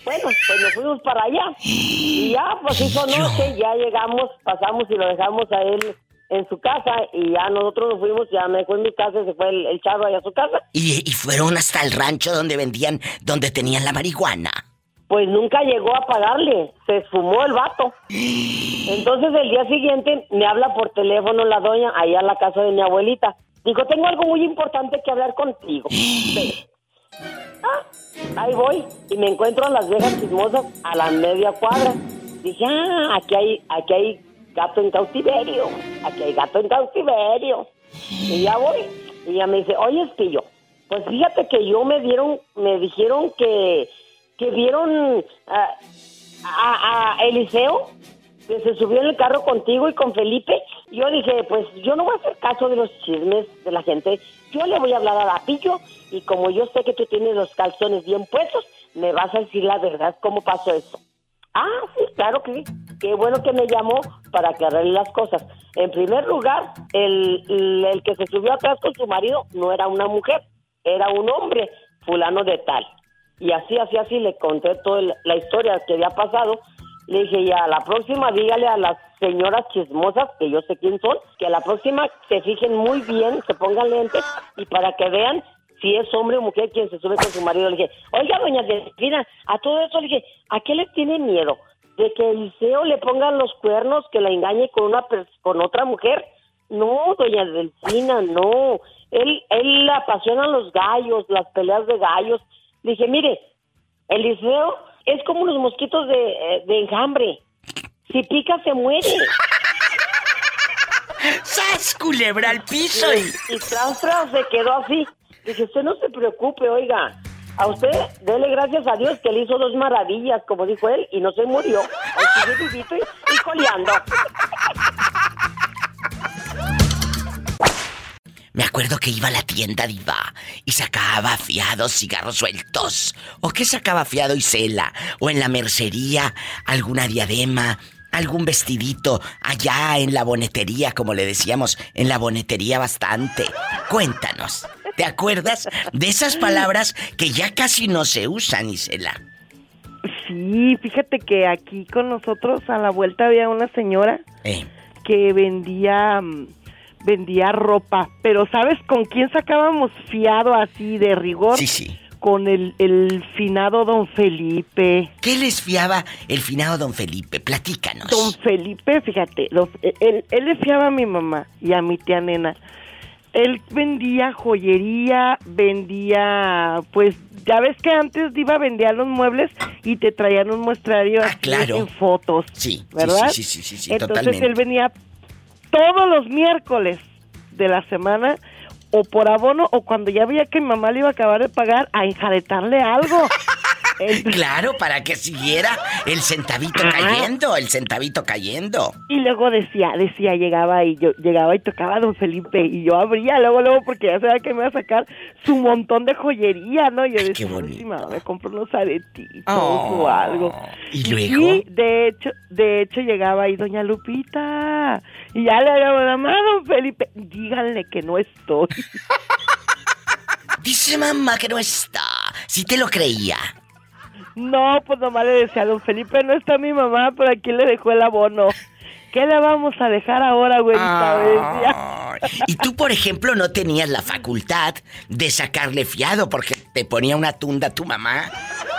Bueno, pues nos fuimos para allá. Y ya, pues hizo noche, ya llegamos, pasamos y lo dejamos a él en su casa. Y ya nosotros nos fuimos, ya me dejó en mi casa, se fue el, el chavo allá a su casa. Y, y fueron hasta el rancho donde vendían, donde tenían la marihuana. Pues nunca llegó a pagarle, se esfumó el vato. Entonces el día siguiente me habla por teléfono la doña allá a la casa de mi abuelita. Dijo, tengo algo muy importante que hablar contigo. Ah, ahí voy y me encuentro a las viejas chismosas a la media cuadra. Dije, ah, aquí hay, aquí hay gato en cautiverio, aquí hay gato en cautiverio. Y ya voy. Y ella me dice, oye, Espillo, pues fíjate que yo me dieron, me dijeron que, que vieron a, a Eliseo, que se subió en el carro contigo y con Felipe. Yo dije, pues yo no voy a hacer caso de los chismes de la gente. Yo le voy a hablar a la Pillo y como yo sé que tú tienes los calzones bien puestos, me vas a decir la verdad cómo pasó eso. Ah, sí, claro que sí. Qué bueno que me llamó para que arregle las cosas. En primer lugar, el, el, que se subió atrás con su marido no era una mujer, era un hombre, fulano de tal. Y así, así, así le conté toda la historia que había pasado. Le dije, ya, la próxima dígale a las señoras chismosas, que yo sé quién son, que a la próxima se fijen muy bien, se pongan lentes y para que vean si es hombre o mujer quien se sube con su marido. Le dije, oiga, doña Delfina, a todo eso le dije, ¿a qué le tiene miedo? ¿De que Eliseo le pongan los cuernos, que la engañe con una con otra mujer? No, doña Delfina, no. Él, él le apasionan los gallos, las peleas de gallos. Le dije, mire, Eliseo es como los mosquitos de, eh, de enjambre. Si pica, se muere. ¡Sas, culebra al piso! Y, y tras, tras se quedó así. Dije, usted no se preocupe, oiga. A usted, dele gracias a Dios que le hizo dos maravillas, como dijo él, y no se murió. Sigue vivito y, y coleando. Me acuerdo que iba a la tienda diva y sacaba fiados cigarros sueltos. ¿O qué sacaba fiado Isela? ¿O en la mercería alguna diadema? ¿Algún vestidito allá en la bonetería, como le decíamos, en la bonetería bastante? Cuéntanos, ¿te acuerdas de esas palabras que ya casi no se usan, Isela? Sí, fíjate que aquí con nosotros a la vuelta había una señora Eh. que vendía mm, vendía ropa, pero ¿sabes con quién sacábamos fiado así de rigor? Sí, sí. Con el, el finado don Felipe. ¿Qué les fiaba el finado don Felipe? Platícanos. Don Felipe, fíjate, los- él, él le fiaba a mi mamá y a mi tía nena. Él vendía joyería, vendía, pues, ya ves que antes iba a vender los muebles y te traían un muestrario Ah, claro. en fotos, Sí, ¿verdad? sí, sí, sí, sí, sí, Entonces totalmente. él venía todos los miércoles de la semana o por abono o cuando ya veía que mi mamá le iba a acabar de pagar a enjaretarle algo. Claro, para que siguiera el centavito Ajá. cayendo, el centavito cayendo. Y luego decía, decía, llegaba y yo llegaba y tocaba a don Felipe y yo abría luego, luego porque ya sabía que me iba a sacar su montón de joyería, ¿no? Y yo decía, "Ay, si mamá me compro unos aretitos o algo. ¿Y luego? Sí, de hecho, de hecho llegaba ahí doña Lupita y ya le había mamá, don Felipe, díganle que no estoy. Dice mamá que no está. Si te lo creía. No, pues nomás le decía, don Felipe, no está mi mamá, pero aquí le dejó el abono. ¿Qué le vamos a dejar ahora? Ah. Y tú, por ejemplo, no tenías la facultad de sacarle fiado porque te ponía una tunda tu mamá.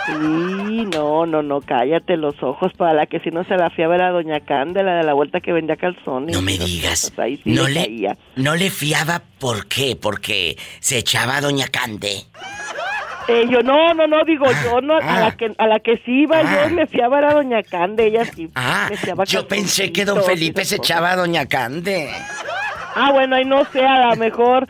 Sí, no, no, no, cállate los ojos. Para la que si no se la fiaba era doña Cándela de la vuelta que vendía calzones. No me digas. Ahí sí No le le, no le fiaba, ¿por qué? Porque se echaba a Doña Cande. Eh, yo no, no, no, digo yo, no, a ah. la que a la que sí iba Ah. yo y me fiaba era doña Cande, ella sí. Ah, me fiaba yo pensé que don Felipe se echaba a Doña Cande. Ah, bueno, ahí no sé, a lo mejor.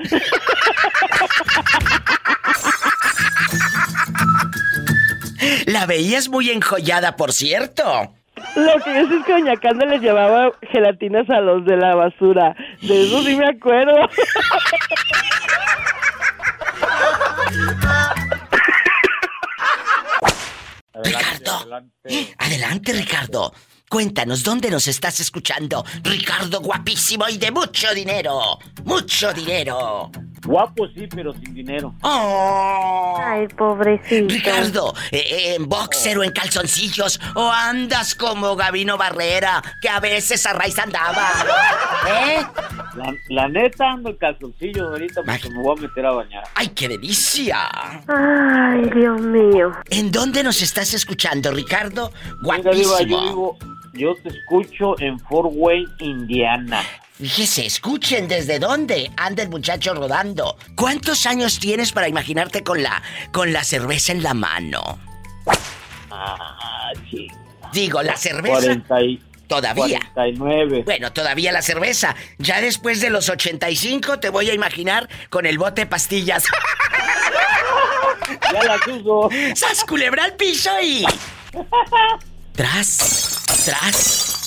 La veías muy enjollada, por cierto. Lo que yo sé es que doña Cande les llevaba gelatinas a los de la basura. De eso sí me acuerdo. Ricardo. Adelante, Ricardo. Cuéntanos, ¿dónde nos estás escuchando? Ricardo guapísimo y de mucho dinero. Mucho dinero. Guapo sí, pero sin dinero. Oh. Ay, pobrecito. Ricardo, eh, eh, ¿en boxer o en calzoncillos? ¿O andas como Gabino Barrera, que a veces a raíz andaba? ¿Eh? La, la neta ando en calzoncillos ahorita porque me voy a meter a bañar. ¡Ay, qué delicia! Ay, Dios mío. ¿En dónde nos estás escuchando, Ricardo? Mira, Diva, Guapísimo. yo, digo, yo te escucho en Fort Wayne, Indiana. Fíjese, escuchen desde dónde anda el muchacho rodando. ¿Cuántos años tienes para imaginarte con la con la cerveza en la mano? Ah, sí. Digo, la cerveza 40 y- todavía. 49. Bueno, todavía la cerveza. Ya después de los 85 te voy a imaginar con el bote de pastillas. Ya las uso. ¡Sas culebra al piso y. Tras, tras,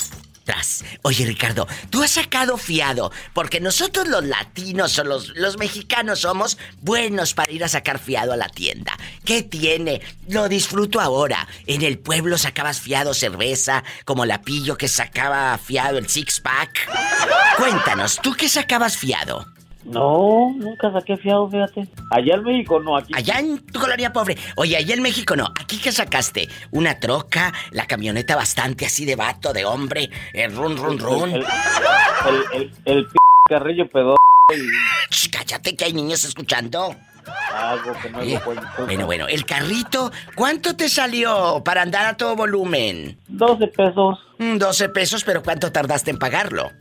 Oye, Ricardo, tú has sacado fiado, porque nosotros los latinos o los, los mexicanos somos buenos para ir a sacar fiado a la tienda. ¿Qué tiene? Lo disfruto ahora. En el pueblo sacabas fiado cerveza, como la pillo que sacaba fiado el six pack. Cuéntanos, ¿tú qué sacabas fiado? No, nunca saqué fiado, fíjate. Allá en México no, aquí. Allá en tu colonia pobre. Oye, allá en México no. ¿Aquí qué sacaste? ¿Una troca? ¿La camioneta bastante así de vato, de hombre? El run, run, run. El, el, el, el p carrillo pedo. Ch, cállate que hay niños escuchando. Algo que no pueden bueno, bueno, el carrito, ¿cuánto te salió para andar a todo volumen? 12 pesos. Mm, 12 pesos, pero ¿cuánto tardaste en pagarlo?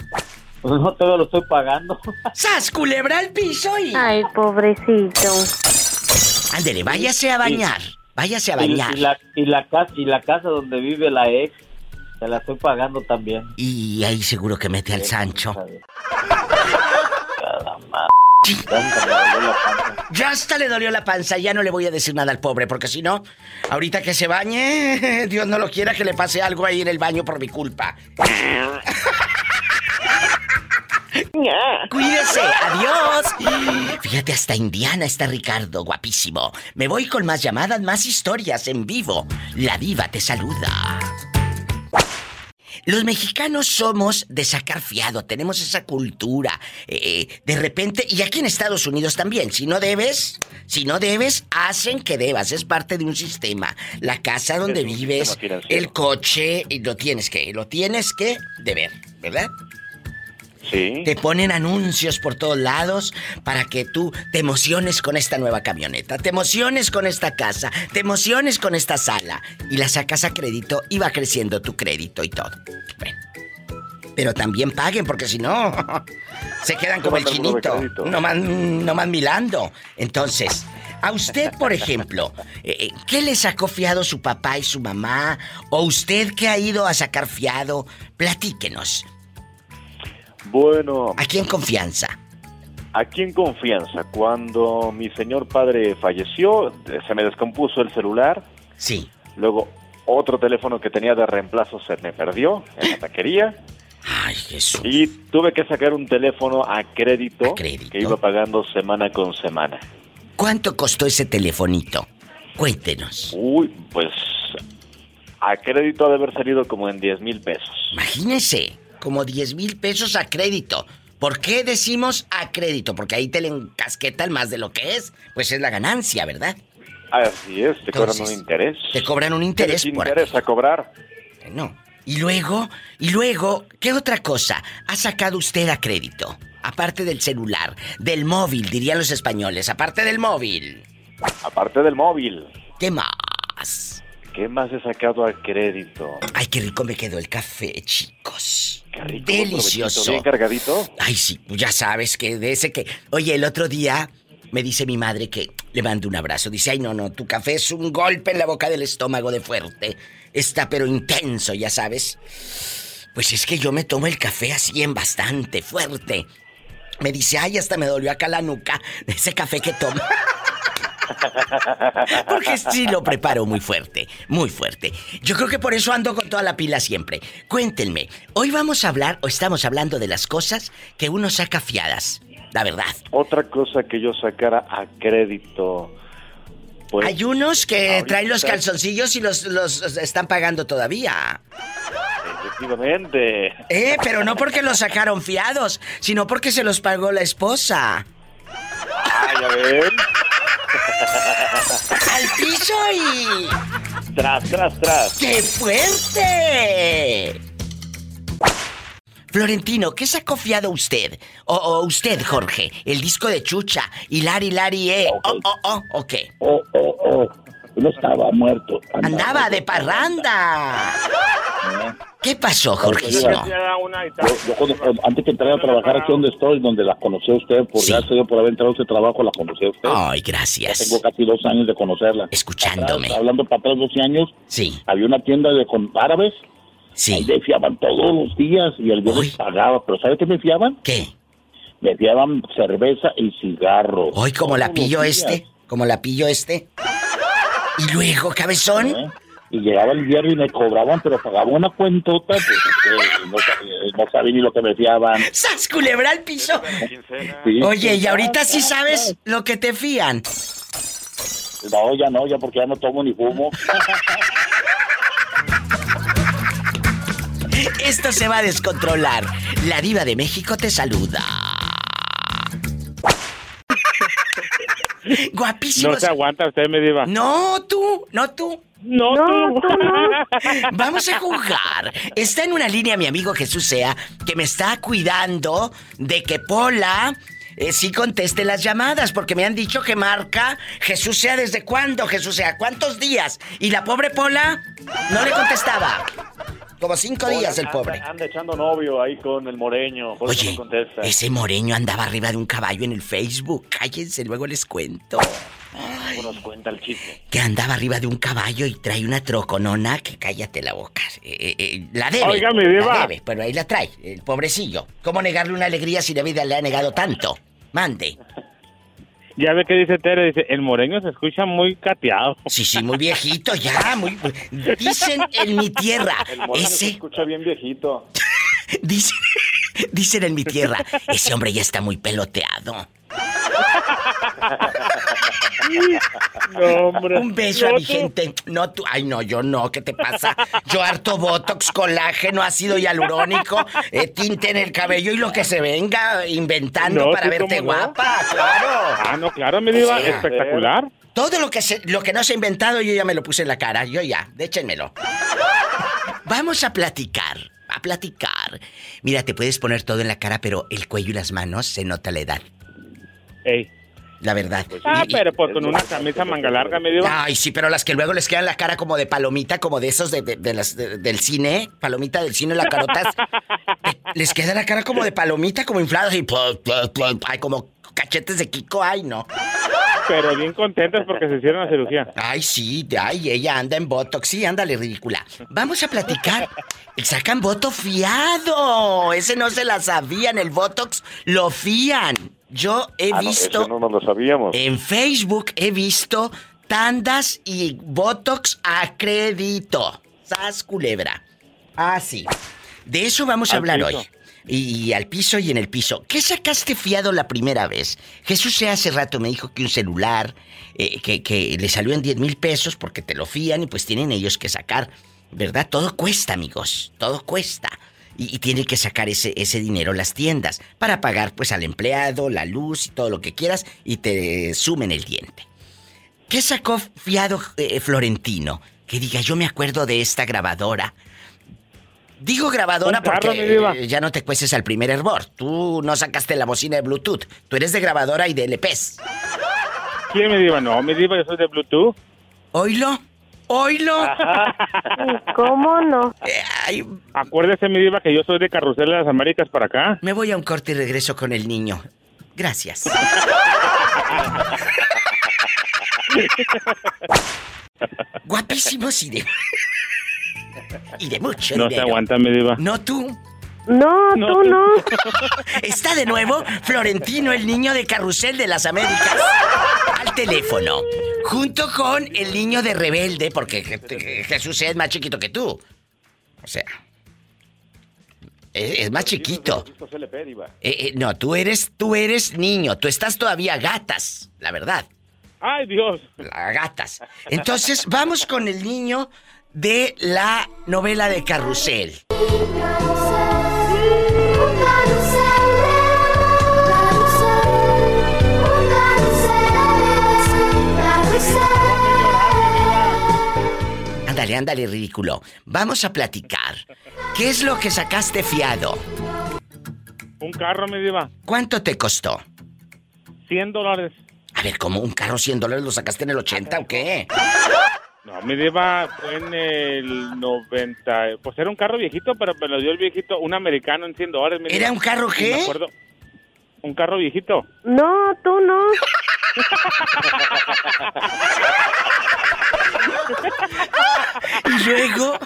Pues no te lo estoy pagando. ¡Sas, culebra al piso y... Ay, pobrecito. Ándele, váyase a bañar. Váyase a Y, bañar. y la, y, la casa, y la casa donde vive la ex, se la estoy pagando también. Y ahí seguro que mete al Sancho. Ya hasta le dolió la panza, ya no le voy a decir nada al pobre, porque si no, ahorita que se bañe, Dios no lo quiera que le pase algo ahí en el baño por mi culpa. Cuídese, adiós. Fíjate, hasta Indiana está Ricardo, guapísimo. Me voy con más llamadas, más historias en vivo. La diva te saluda. Los mexicanos somos de sacar fiado, tenemos esa cultura. Eh, de repente, y aquí en Estados Unidos también, si no debes, si no debes, hacen que debas, es parte de un sistema. La casa donde vives, el coche, y lo tienes que, lo tienes que deber, ¿verdad? Sí. Te ponen anuncios por todos lados para que tú te emociones con esta nueva camioneta, te emociones con esta casa, te emociones con esta sala. Y la sacas a crédito y va creciendo tu crédito y todo. Bueno. Pero también paguen, porque si no, se quedan como el chinito. Nomás, nomás milando. Entonces, a usted, por ejemplo, eh, ¿qué le sacó fiado su papá y su mamá? ¿O usted que ha ido a sacar fiado? Platíquenos. Bueno. Aquí en confianza. Aquí en confianza, cuando mi señor padre falleció, se me descompuso el celular Sí. Luego, otro teléfono que tenía de reemplazo se me perdió en la taquería. Ay, Jesús. Y tuve que sacar un teléfono a crédito, que iba pagando semana con semana. ¿Cuánto costó ese telefonito? Cuéntenos. Uy, pues a crédito ha de haber salido como en 10 mil pesos. Imagínense, como 10 mil pesos a crédito. ¿Por qué decimos a crédito? Porque ahí te le encasquetan más de lo que es. Pues es la ganancia, ¿verdad? Así es, te cobran un interés. Te cobran un interés ¿Qué por interés a cobrar? No. Y luego, y luego, ¿qué otra cosa ha sacado usted a crédito? Aparte del celular, del móvil, dirían los españoles, aparte del móvil. Aparte del móvil. ¿Qué más? ¿Qué más he sacado a crédito? Ay, qué rico me quedó el café, chicos. Qué rico, Delicioso. ¿Bien cargadito? Ay, sí, ya sabes que de ese que... Oye, el otro día me dice mi madre que le mando un abrazo. Dice, ay, no, no, tu café es un golpe en la boca del estómago de fuerte. Está pero intenso, ya sabes. Pues es que yo me tomo el café así en bastante fuerte. Me dice, ay, hasta me dolió acá la nuca de ese café que tomo. Porque sí lo preparo muy fuerte, muy fuerte. Yo creo que por eso ando con toda la pila siempre. Cuéntenme, hoy vamos a hablar o estamos hablando de las cosas que uno saca fiadas, la verdad. Otra cosa que yo sacara a crédito. Pues, Hay unos que ahorita- traen los calzoncillos y los, los están pagando todavía. Efectivamente. Eh, pero no porque los sacaron fiados, sino porque se los pagó la esposa. Ah, ya ven. ¡Al piso y... Tras, tras, tras. ¡Qué fuerte! Florentino, ¿qué sacó fiado usted? O, o usted, Jorge, el disco de Chucha, Hilari Lari E. Oh, oh, oh, ¿o qué? Oh, oh, oh. No estaba muerto. Andaba de parranda. ¿Qué pasó, Jorgísimo? Yo, yo cuando- antes que entrara a trabajar aquí donde estoy, donde la conocí a usted, por gracias a Dios por haber entrado a ese trabajo, la conocí a usted. Ay, gracias. Ya tengo casi dos años de conocerla. Escuchándome. Atrás, hablando para atrás 12 años. Sí. Había una tienda de con árabes. Sí. Ahí me fiaban todos los días y el les pagaba. ¿Pero sabe qué me fiaban? ¿Qué? Me fiaban cerveza y cigarros. Hoy como la pillo días. este, como la pillo este. Y luego, cabezón. ¿Eh? Y llegaba el viernes y me cobraban, pero pagaban una cuentota, pues que no, sabía, no sabía ni lo que me fiaban. ¡Sas, culebra al piso! Sí. Oye, y ahorita sí sabes lo que te fían. No, ya no, ya porque ya no tomo ni fumo. Esto se va a descontrolar. La diva de México te saluda. Guapísimo. No se aguanta usted, me diva. No, tú, no tú. No, tú. Vamos a jugar. Está en una línea mi amigo Jesús Sea, que me está cuidando de que Pola eh, sí conteste las llamadas, porque me han dicho que marca Jesús Sea desde cuándo, Jesús Sea, cuántos días. Y la pobre Pola no le contestaba. Como cinco días el Anda- pobre. Anda, echando novio ahí con el moreño. Por Oye, no. Ese moreño andaba arriba de un caballo en el Facebook. Cállense, luego les cuento. ¿Cómo nos cuenta el chisme? Que andaba arriba de un caballo y trae una troconona que cállate la boca. Eh, eh, eh, la debe. Oiga, mi diva. La debe, pero ahí la trae, el pobrecillo. ¿Cómo negarle una alegría si la vida le ha negado tanto? Mande. Ya ve que dice Tere, dice, el moreño se escucha muy cateado. Sí, sí, muy viejito ya, muy... Dicen en mi tierra, El moreño se ese... escucha bien viejito. Dicen, dicen en mi tierra, ese hombre ya está muy peloteado. No, hombre. Un beso a mi tú. gente. No, tú. Ay, no, yo no. ¿Qué te pasa? Yo harto botox, colágeno, ácido hialurónico, eh, tinte en el cabello y lo que se venga inventando No, para verte guapa, claro. Ah, no, claro, me diva, O sea, espectacular. Todo lo que se, lo que no se ha inventado yo ya me lo puse en la cara. Yo ya, déchenmelo. Vamos a platicar, a platicar. Mira, te puedes poner todo en la cara, pero el cuello y las manos se nota la edad. Ey. La verdad. Ah, Y- y- pero pues con una camisa manga larga, me diva. Ay, sí, pero las que luego les quedan la cara como de palomita, como de esos de, de- de las, de- del cine, palomita del cine, la carotas. eh, les queda la cara como de palomita, como inflados y... Ay, como cachetes de Kiko, ay, no. Pero bien contentas porque se hicieron la cirugía. Ay, sí, ay, ella anda en Botox, sí, ándale, ridícula. Vamos a platicar. Sacan voto fiado. Ese no se la sabían, el Botox lo fían. Yo he Ah, no, visto... no nos lo sabíamos. En Facebook he visto Tandas y Botox a crédito. Sas culebra. Ah, sí. De eso vamos a Al hablar piso. hoy. Y, al piso y en el piso. ¿Qué sacaste fiado la primera vez? Jesús se hace rato me dijo que un celular, eh, que, que le salió en 10 mil pesos porque te lo fían y pues tienen ellos que sacar. ¿Verdad? Todo cuesta, amigos. Todo cuesta. Y, y tienen que sacar ese, ese dinero las tiendas para pagar pues al empleado, la luz y todo lo que quieras y te sumen el diente. ¿Qué sacó fiado eh, Florentino? Que diga, yo me acuerdo de esta grabadora. Digo grabadora carro, porque eh, ya no te cueces al primer hervor. Tú no sacaste la bocina de Bluetooth. Tú eres de grabadora y de LPs. ¿Quién me diva? No, me diva, yo soy de Bluetooth. ¿Oílo? ¿Oílo? ¿Cómo no? Acuérdese, mi diva, que yo soy de Carrusel de las Américas para acá. Me voy a un corte y regreso con el niño. Gracias. Guapísimos y de... y de mucho No se dinero. aguanta, mi diva. ¿No tú? No, No, tú no. Está de nuevo Florentino, el niño de Carrusel de las Américas, al teléfono. Junto con el niño de Rebelde, porque Je- Je- Jesús es más chiquito que tú. O sea, es, es más chiquito. Eh, eh, no, tú eres, tú eres niño, tú estás todavía gatas, la verdad. ¡Ay, Dios! La gatas. Entonces, vamos con el niño de la novela de Carrusel. Ándale, ándale, ridículo. Vamos a platicar. ¿Qué es lo que sacaste fiado? Un carro, mi diva. ¿Cuánto te costó? 100 dólares. A ver, ¿cómo un carro 100 dólares lo sacaste en el 80 o qué? No, mi diva fue en el 90. Pues era un carro viejito, pero me lo dio el viejito, un americano en 100 dólares. mi ¿Era diva. un carro qué? me acuerdo, un carro viejito. No, tú no. Y luego.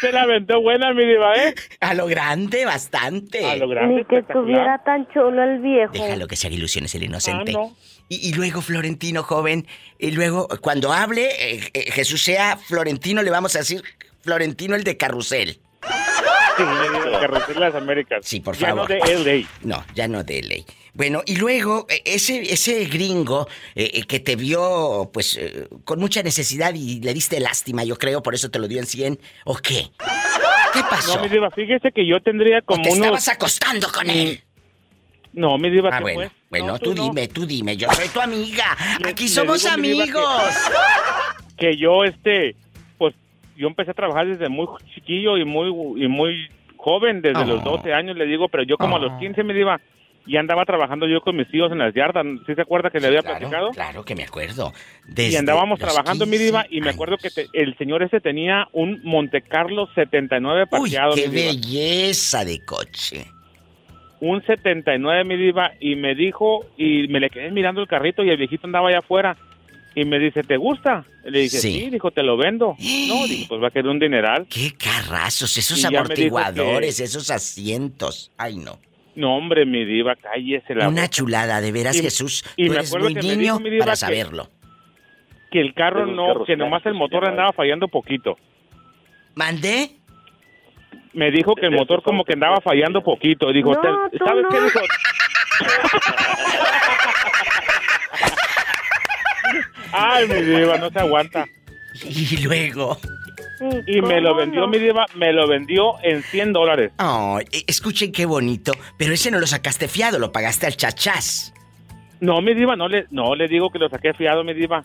Se la aventó buena, mi diva, ¿eh? A lo grande, bastante. A lo grande, Ni que estuviera tan chulo el viejo. Déjalo que se haga ilusiones el inocente. Ah, no. y, y luego Florentino, joven, y luego cuando hable, eh, eh, Jesús sea Florentino, le vamos a decir Florentino el de Carrusel. Sí, Carrusel de las Américas. Sí, por Ya favor. no de LA. No, ya no de ley. Bueno, y luego, eh, ese, ese gringo eh, eh, que te vio, pues, eh, con mucha necesidad y le diste lástima, yo creo, por eso te lo dio en 100, ¿o qué? ¿Qué pasó? No, mi diva, fíjese que yo tendría como te unos... estabas acostando con él? No, mi diva, Ah, ¿qué bueno, fue? bueno, No, tú, no. dime, tú dime, yo soy tu amiga. Aquí somos diva, que- amigos. que yo este pues yo empecé a trabajar desde muy chiquillo y muy y muy joven desde Oh. los 12 años le digo pero yo como a los 15 me iba y andaba trabajando yo con mis hijos en las yardas ¿sí se acuerda que le había platicado? Claro que me acuerdo. y andábamos trabajando mi 15 diva y me acuerdo que te- el señor ese tenía un Monte Carlo 79 Uy, parqueado qué mi diva. belleza de coche. un 79 mi diva y me dijo y me le quedé mirando el carrito y el viejito andaba allá afuera y me dice ¿te gusta? le dije Sí. sí, dijo te lo vendo no dije pues va a querer un dineral Qué carrazos, esos Y dijo amortiguadores, que- esos asientos. Ay, no. No, hombre, mi diva, cállese la Una boca. chulada, de veras, Y- Jesús. y tú me eres acuerdo muy que me niño dijo mi diva para que- saberlo. Que el carro no, carros que nomás el motor andaba fallando poquito. ¿Mandé? Me dijo que el motor como que andaba fallando poquito. Dijo, No, "Te- tú ¿sabes qué? Dijo, Ay, mi diva, no se aguanta. Y luego. Y me lo vendió, mi diva, me lo vendió en 100 dólares. Oh, escuchen qué bonito. Pero ese no lo sacaste fiado, lo pagaste al chachás. No, mi diva, no le, no le digo que lo saqué fiado, mi diva.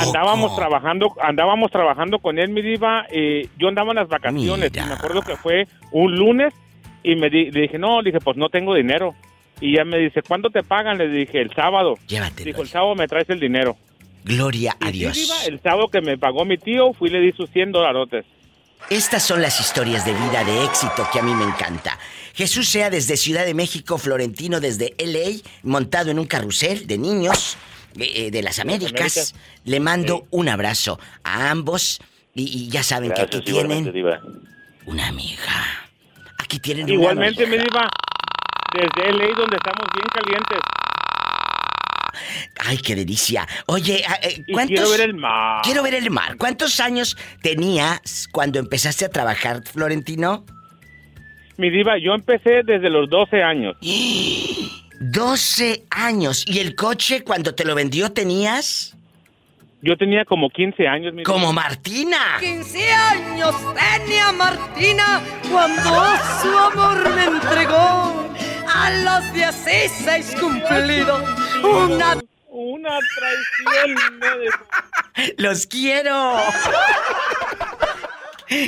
Andábamos trabajando, andábamos trabajando con él, mi diva. eh, yo andaba en las vacaciones y me acuerdo que fue un lunes y me di- le dije, no, le dije, pues no tengo dinero. Y ya me dice, ¿cuándo te pagan? Le dije, el sábado. Llévatelo. Dijo, el sábado me traes el dinero. Gloria a sí, Dios. diva, el sábado que me pagó mi tío, fui y le di sus 100 dolarotes. Estas son las historias de vida de éxito que a mí me encanta. Jesús sea desde Ciudad de México, Florentino desde LA, montado en un carrusel de niños eh, eh, de las Américas. Le mando un abrazo a ambos y, y ya saben que Gracias, aquí igualmente, tienen diva. una amiga. Aquí tienen una Igualmente, mi amiga. diva, desde LA donde estamos bien calientes. Ay, qué delicia. Oye, ah, eh, Y ¿cuántos... quiero ver el mar. Quiero ver el mar. ¿Cuántos años tenías cuando empezaste a trabajar, Florentino? Mi diva, yo empecé desde los 12 años. 12 años. ¿Y el coche cuando te lo vendió tenías? Yo tenía como 15 años. Mi Como Martina. 15 años tenía Martina cuando su amor me entregó. A los 16 cumplido, una... Una traición. de- ¡Los quiero!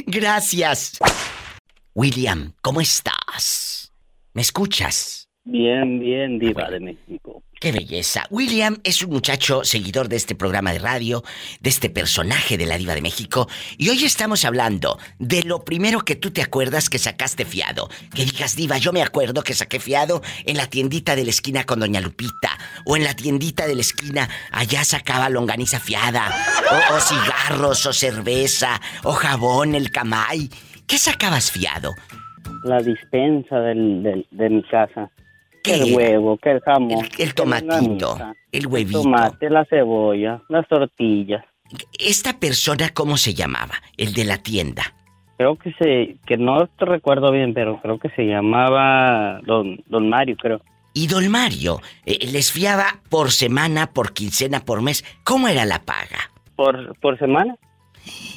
Gracias. William, ¿cómo estás? ¿Me escuchas? Bien, bien, diva de México. ¡Qué belleza! William es un muchacho seguidor de este programa de radio, de este personaje de la Diva de México, y hoy estamos hablando de lo primero que tú te acuerdas que sacaste fiado. Que digas, Diva, yo me acuerdo que saqué fiado en la tiendita de la esquina con Doña Lupita, o en la tiendita de la esquina, allá sacaba longaniza fiada, o, cigarros, o cerveza, o jabón, el camay. ¿Qué sacabas fiado? La dispensa del- de mi casa. ¿Qué el era? huevo, que el jamón. El la tomatito, el huevito. tomate, la cebolla, las tortillas. ¿Esta persona cómo se llamaba? El de la tienda. Creo que se, que no te recuerdo bien, pero creo que se llamaba Don, Don Mario, creo. Y don Mario eh, les fiaba por semana, por quincena, por mes. ¿Cómo era la paga? Por, por semana.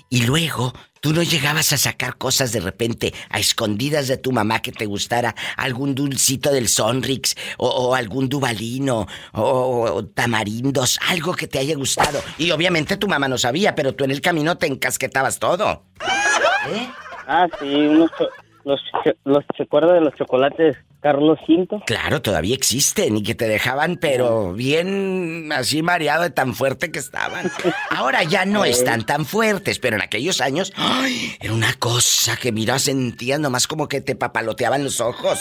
Y luego, tú no llegabas a sacar cosas de repente a escondidas de tu mamá que te gustara, algún dulcito del Sonrix, o, algún dubalino, o, tamarindos, algo que te haya gustado. Y obviamente tu mamá no sabía, pero tú en el camino te encasquetabas todo. Ah, sí, unos, los, los, ¿se acuerda de los chocolates Carlos V? Claro, todavía existen y que te dejaban, pero bien así mareado de tan fuerte que estaban. Ahora ya no están tan fuertes, pero en aquellos años, ¡ay! era una cosa que mira, sentías nomás como que te papaloteaban los ojos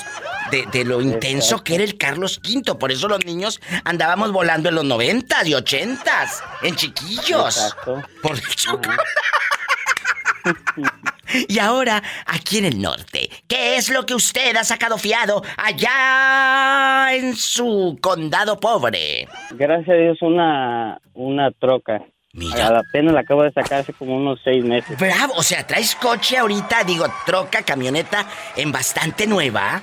de, de lo intenso que era el Carlos V. Por eso los niños andábamos volando en los noventas y ochentas, en chiquillos. Exacto. Por el chocolate. Y ahora, aquí en el norte, ¿qué es lo que usted ha sacado fiado allá en su condado pobre? Gracias a Dios, una, una troca. A la pena la acabo de sacar hace como unos seis meses. Bravo, o sea, traes coche ahorita, digo, troca, camioneta, en bastante nueva.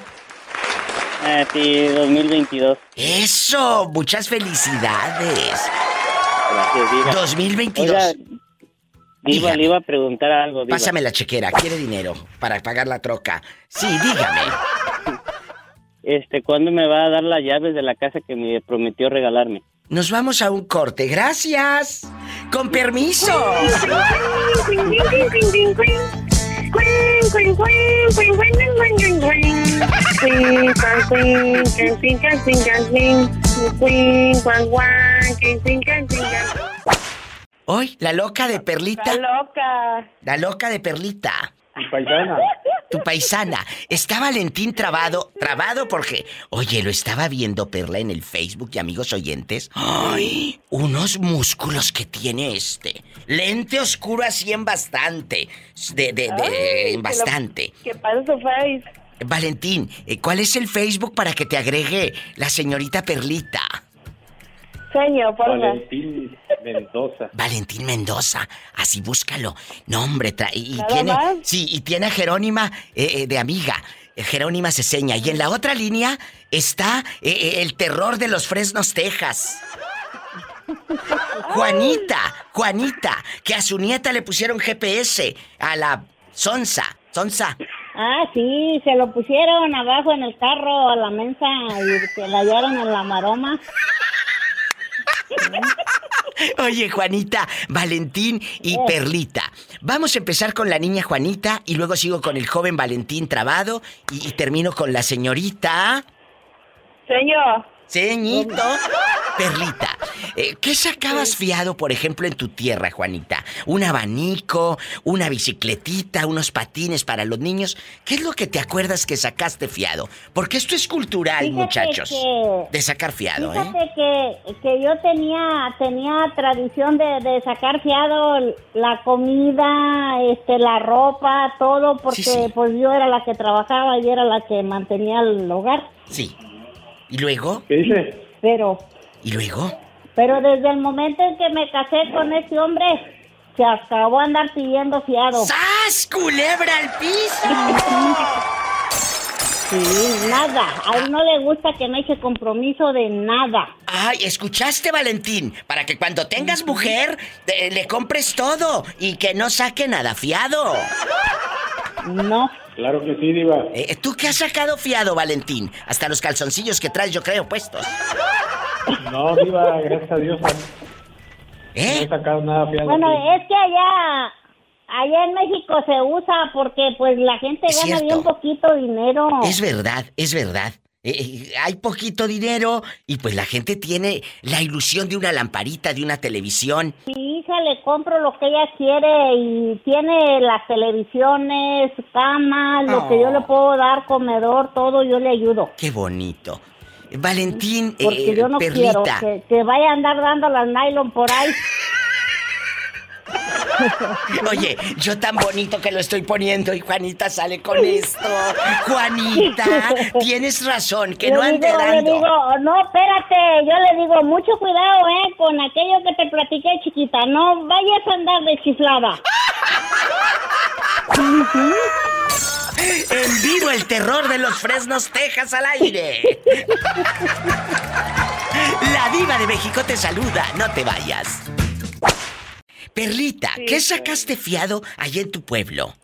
Eh, sí, 2022. Eso, muchas felicidades. Gracias, Diva. 2022. Oiga, Diva, le iba a preguntar algo, Diva. Pásame la chequera, quiere dinero para pagar la troca. Sí, dígame. Este, ¿cuándo me va a dar las llaves de la casa que me prometió regalarme? Nos vamos a un corte, gracias. Con permiso. Hoy, la loca de Perlita. loca. La loca de Perlita. Mi paisana. Tu paisana. Está Valentín trabado. Trabado porque, oye, lo estaba viendo Perla en el Facebook y amigos oyentes. ¡Ay! Unos músculos que tiene este. Lente oscuro así en bastante. De, de, de, Ay, en bastante. ¿Qué pasa su face? Valentín, eh, ¿cuál es el Facebook para que te agregue la señorita Perlita? Por. Valentín Mendoza. Valentín Mendoza, así búscalo. No, hombre, tra- y, y ¿Nada tiene. más? Sí, y tiene a Jerónima eh, eh, de amiga. Jerónima Ceseña. Y en la otra línea está eh, eh, el terror de los Fresnos, Texas. Juanita, Juanita, que a su nieta le pusieron GPS a la Sonsa. Sonsa. Ah, sí, se lo pusieron abajo en el carro a la mensa y se la hallaron en la maroma. Oye, Juanita, Valentín y Perlita. Vamos a empezar con la niña Juanita y luego sigo con el joven Valentín Trabado y, y termino con la señorita. Señor. Ceñito. Perlita, eh, ¿qué sacabas fiado, por ejemplo, en tu tierra, Juanita? ¿Un abanico, una bicicletita, unos patines para los niños? ¿Qué es lo que te acuerdas que sacaste fiado? Porque esto es cultural, Fíjate muchachos. que- De sacar fiado, ¿eh? Fíjate que, que yo tenía tenía tradición de, de sacar fiado la comida, este, la ropa, todo, porque pues yo era la que trabajaba y era la que mantenía el hogar. Sí. ¿Y luego? ¿Qué dice? Pero ¿Y luego? Pero desde el momento en que me casé con ese hombre, se acabó andar pidiendo fiado. ¡Sas, culebra al piso! Sí, nada. A él no le gusta que me eche compromiso de nada. Ay, ¿escuchaste, Valentín? Para que cuando tengas mujer, le compres todo y que no saque nada fiado. No. Claro que sí, Diva. Eh, ¿Tú qué has sacado fiado, Valentín? Hasta los calzoncillos que traes, yo creo, puestos. No, Diva, gracias a Dios. ¿Eh? No he sacado nada fiado. Bueno, es que allá, allá en México se usa porque pues la gente Es gana cierto. bien poquito dinero. Es verdad, es verdad. Eh, eh, hay poquito dinero y pues la gente tiene la ilusión de una lamparita, de una televisión. Mi hija le compro lo que ella quiere y tiene las televisiones, camas, lo que yo le puedo dar, comedor, todo, yo le ayudo. Qué bonito. Valentín, Porque eh, yo no quiero que, que vaya a andar dando las nylon por ahí. Oye, yo tan bonito que lo estoy poniendo y Juanita sale con esto. Juanita, tienes razón, que no ande digo, le dando. digo, no, espérate, yo le digo, mucho cuidado, ¿eh? Con aquello que te platiqué, chiquita, no vayas a andar de chiflada. En vivo el terror de los Fresnos, Texas al aire. La diva de México te saluda, no te vayas. Perlita, ¿qué sacaste fiado allá en tu pueblo?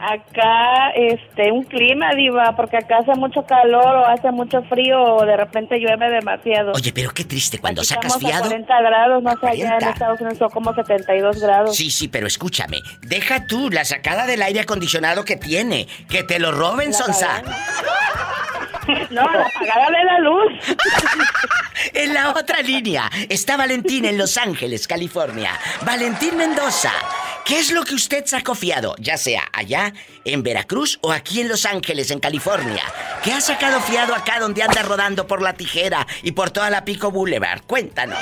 Acá, este, un clima, diva, porque acá hace mucho calor o hace mucho frío o de repente llueve demasiado. Oye, pero qué triste cuando sacas Estamos a fiado. 40 grados, no sé, allá en 40. Estados Unidos son como 72 grados. Sí, sí, pero escúchame. Deja tú la sacada del aire acondicionado que tiene. Que te lo roben, Sonsa. No, la apagada de la luz. En la otra línea está Valentín en Los Ángeles, California. Valentín Mendoza, ¿qué es lo que usted sacó fiado? Ya sea allá en Veracruz o aquí en Los Ángeles, en California. ¿Qué ha sacado fiado acá donde anda rodando por la tijera y por toda la Pico Boulevard? Cuéntanos.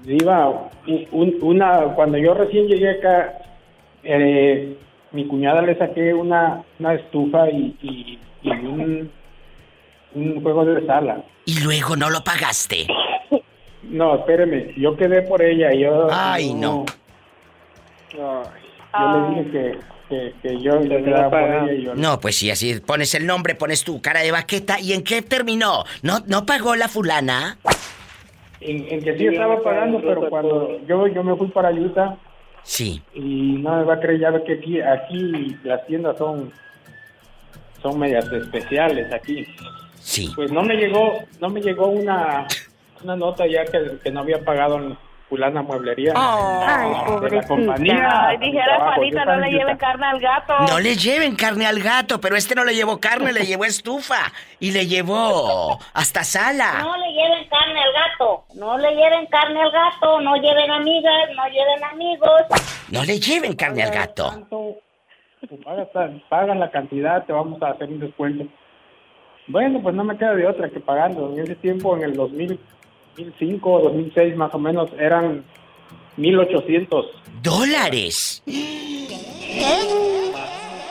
Diva, un- un- una, cuando yo recién llegué acá, eh, mi cuñada le saqué una, una estufa y, y- y un, un juego de sala. Y luego no lo pagaste. No, espéreme, yo quedé por ella y yo... Ay, no. Yo le dije que, que, que yo le quedaba por ella y yo... No, pues sí, así pones el nombre, pones tu cara de baqueta. ¿Y en qué terminó? ¿No, no pagó la fulana? En, en que sí estaba pagando, pero cuando yo, yo me fui para Utah Sí. y no me va a creer, ya ve que aquí, aquí las tiendas son, son medias especiales aquí. Sí. Pues no me llegó, no me llegó una, una nota ya que, que no había pagado en fulana mueblería. Ay, de la compañía. Ay, dijera Juanita, no le en lleven carne al gato. No le lleven carne al gato, pero este no le llevó carne, le llevó estufa. Y le llevó hasta sala. No le lleven carne al gato, no le lleven carne al gato, no lleven amigas, no lleven amigos. No le lleven carne al gato. Pagas, pagas la cantidad, te vamos a hacer un descuento. Bueno, pues no me queda de otra que pagando. En ese tiempo, en el 2000, 2005 o 2006 más o menos, eran 1800. ¡Dólares!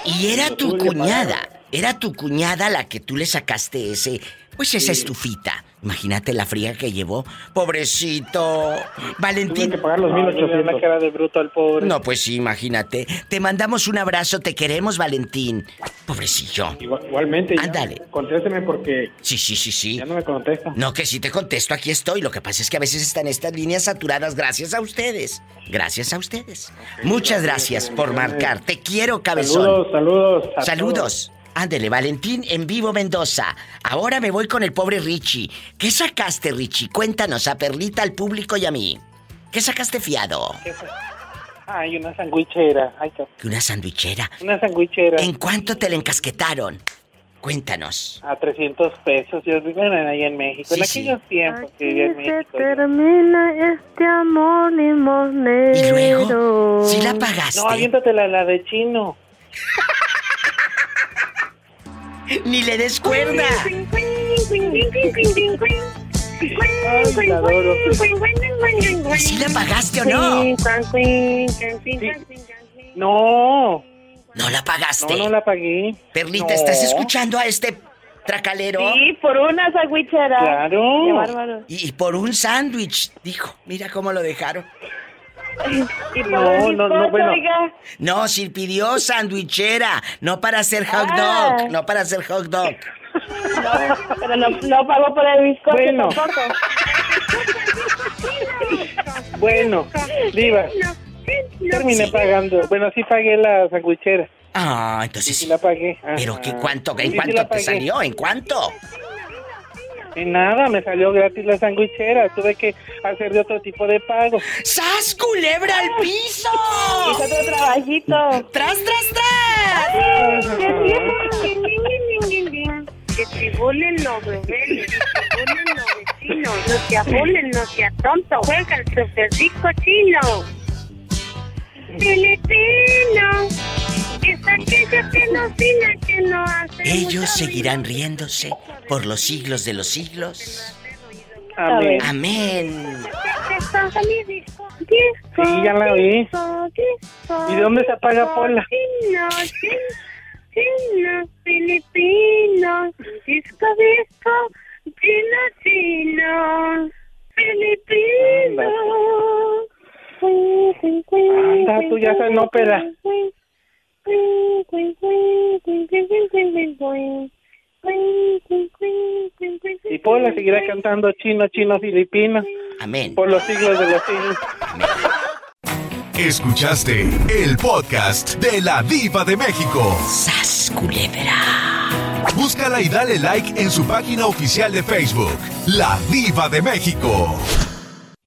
Y era tu cuñada. Era tu cuñada la que tú le sacaste ese. Pues esa estufita. Imagínate la fría que llevó. Pobrecito. Valentín. que pagar los 1800. la cara de bruto al pobre. No, pues sí, imagínate. Te mandamos un abrazo, te queremos, Valentín. Pobrecillo. Igual- Igualmente, ya, Ándale. Contésteme porque Sí, sí, sí, sí. ya no me contesta. No, que sí te contesto, aquí estoy. Lo que pasa es que a veces están estas líneas saturadas gracias a ustedes. Gracias a ustedes. Muchas gracias por marcar. Te quiero, cabezón. Saludos, saludos. a Saludos. Ándele, Valentín en vivo Mendoza. Ahora me voy con el pobre Richie. ¿Qué sacaste, Richie? Cuéntanos a Perlita, al público y a mí. ¿Qué sacaste fiado? Ay, una sandwichera. Ay, qué- una sandwichera. una sandwichera. ¿En cuánto te la encasquetaron? Cuéntanos. A 300 pesos. Yo vivo en- ahí en México. en Sí, aquellos tiempos que vivía en Se México. termina este amor limosnero. ¿Y luego? ¿Sí la pagaste? No, aviéntate la, la de chino. Ni le des cuerda. Ay, la adoro. ¿Y si la pagaste o no? No. ¿No la pagaste? No, no la pagué. Perlita, No. ¿estás escuchando a este Tracalero. Sí, por una sandwichera. Claro. Qué bárbaro. Y, y por un sándwich, dijo. Mira cómo lo dejaron. No, no, no, bueno. No, si pidió sandwichera, no para hacer hot Ah. dog, no para hacer hot dog. No, pero no, no pagó por el bizcocho Bueno. tampoco. Bueno, Diva, terminé pagando. Bueno, sí pagué la sandwichera. Ah, entonces Sí la pagué. ¿Pero qué cuánto? Sí, ¿En sí cuánto te pagué. salió? ¿En cuánto? En nada, me salió gratis la sandwichera. Tuve que hacer de otro tipo de pago. ¡Sas, culebra al piso! Hizo otro trabajito. ¡Tras, tras, tras! Que te volen los bebés, que te volen los vecinos, no te abolen, no seas tonto, juega el super disco chino. Filipino, es aquella que no opina, que no hace Ellos seguirán riéndose por los siglos de los siglos. Amén. Amén. Sí, ya la vi. ¿Y de dónde se apaga Pola? Chino, filipino, disco, disco, chino, chino, filipino. Anda, tú ya sabes, no, pela. Y Pola seguirá cantando chino, chino, filipino. Amén. Por los siglos de los siglos. Escuchaste el podcast de la Diva de México. ¡Sas, culebra! Búscala y dale like en su página oficial de Facebook, La Diva de México.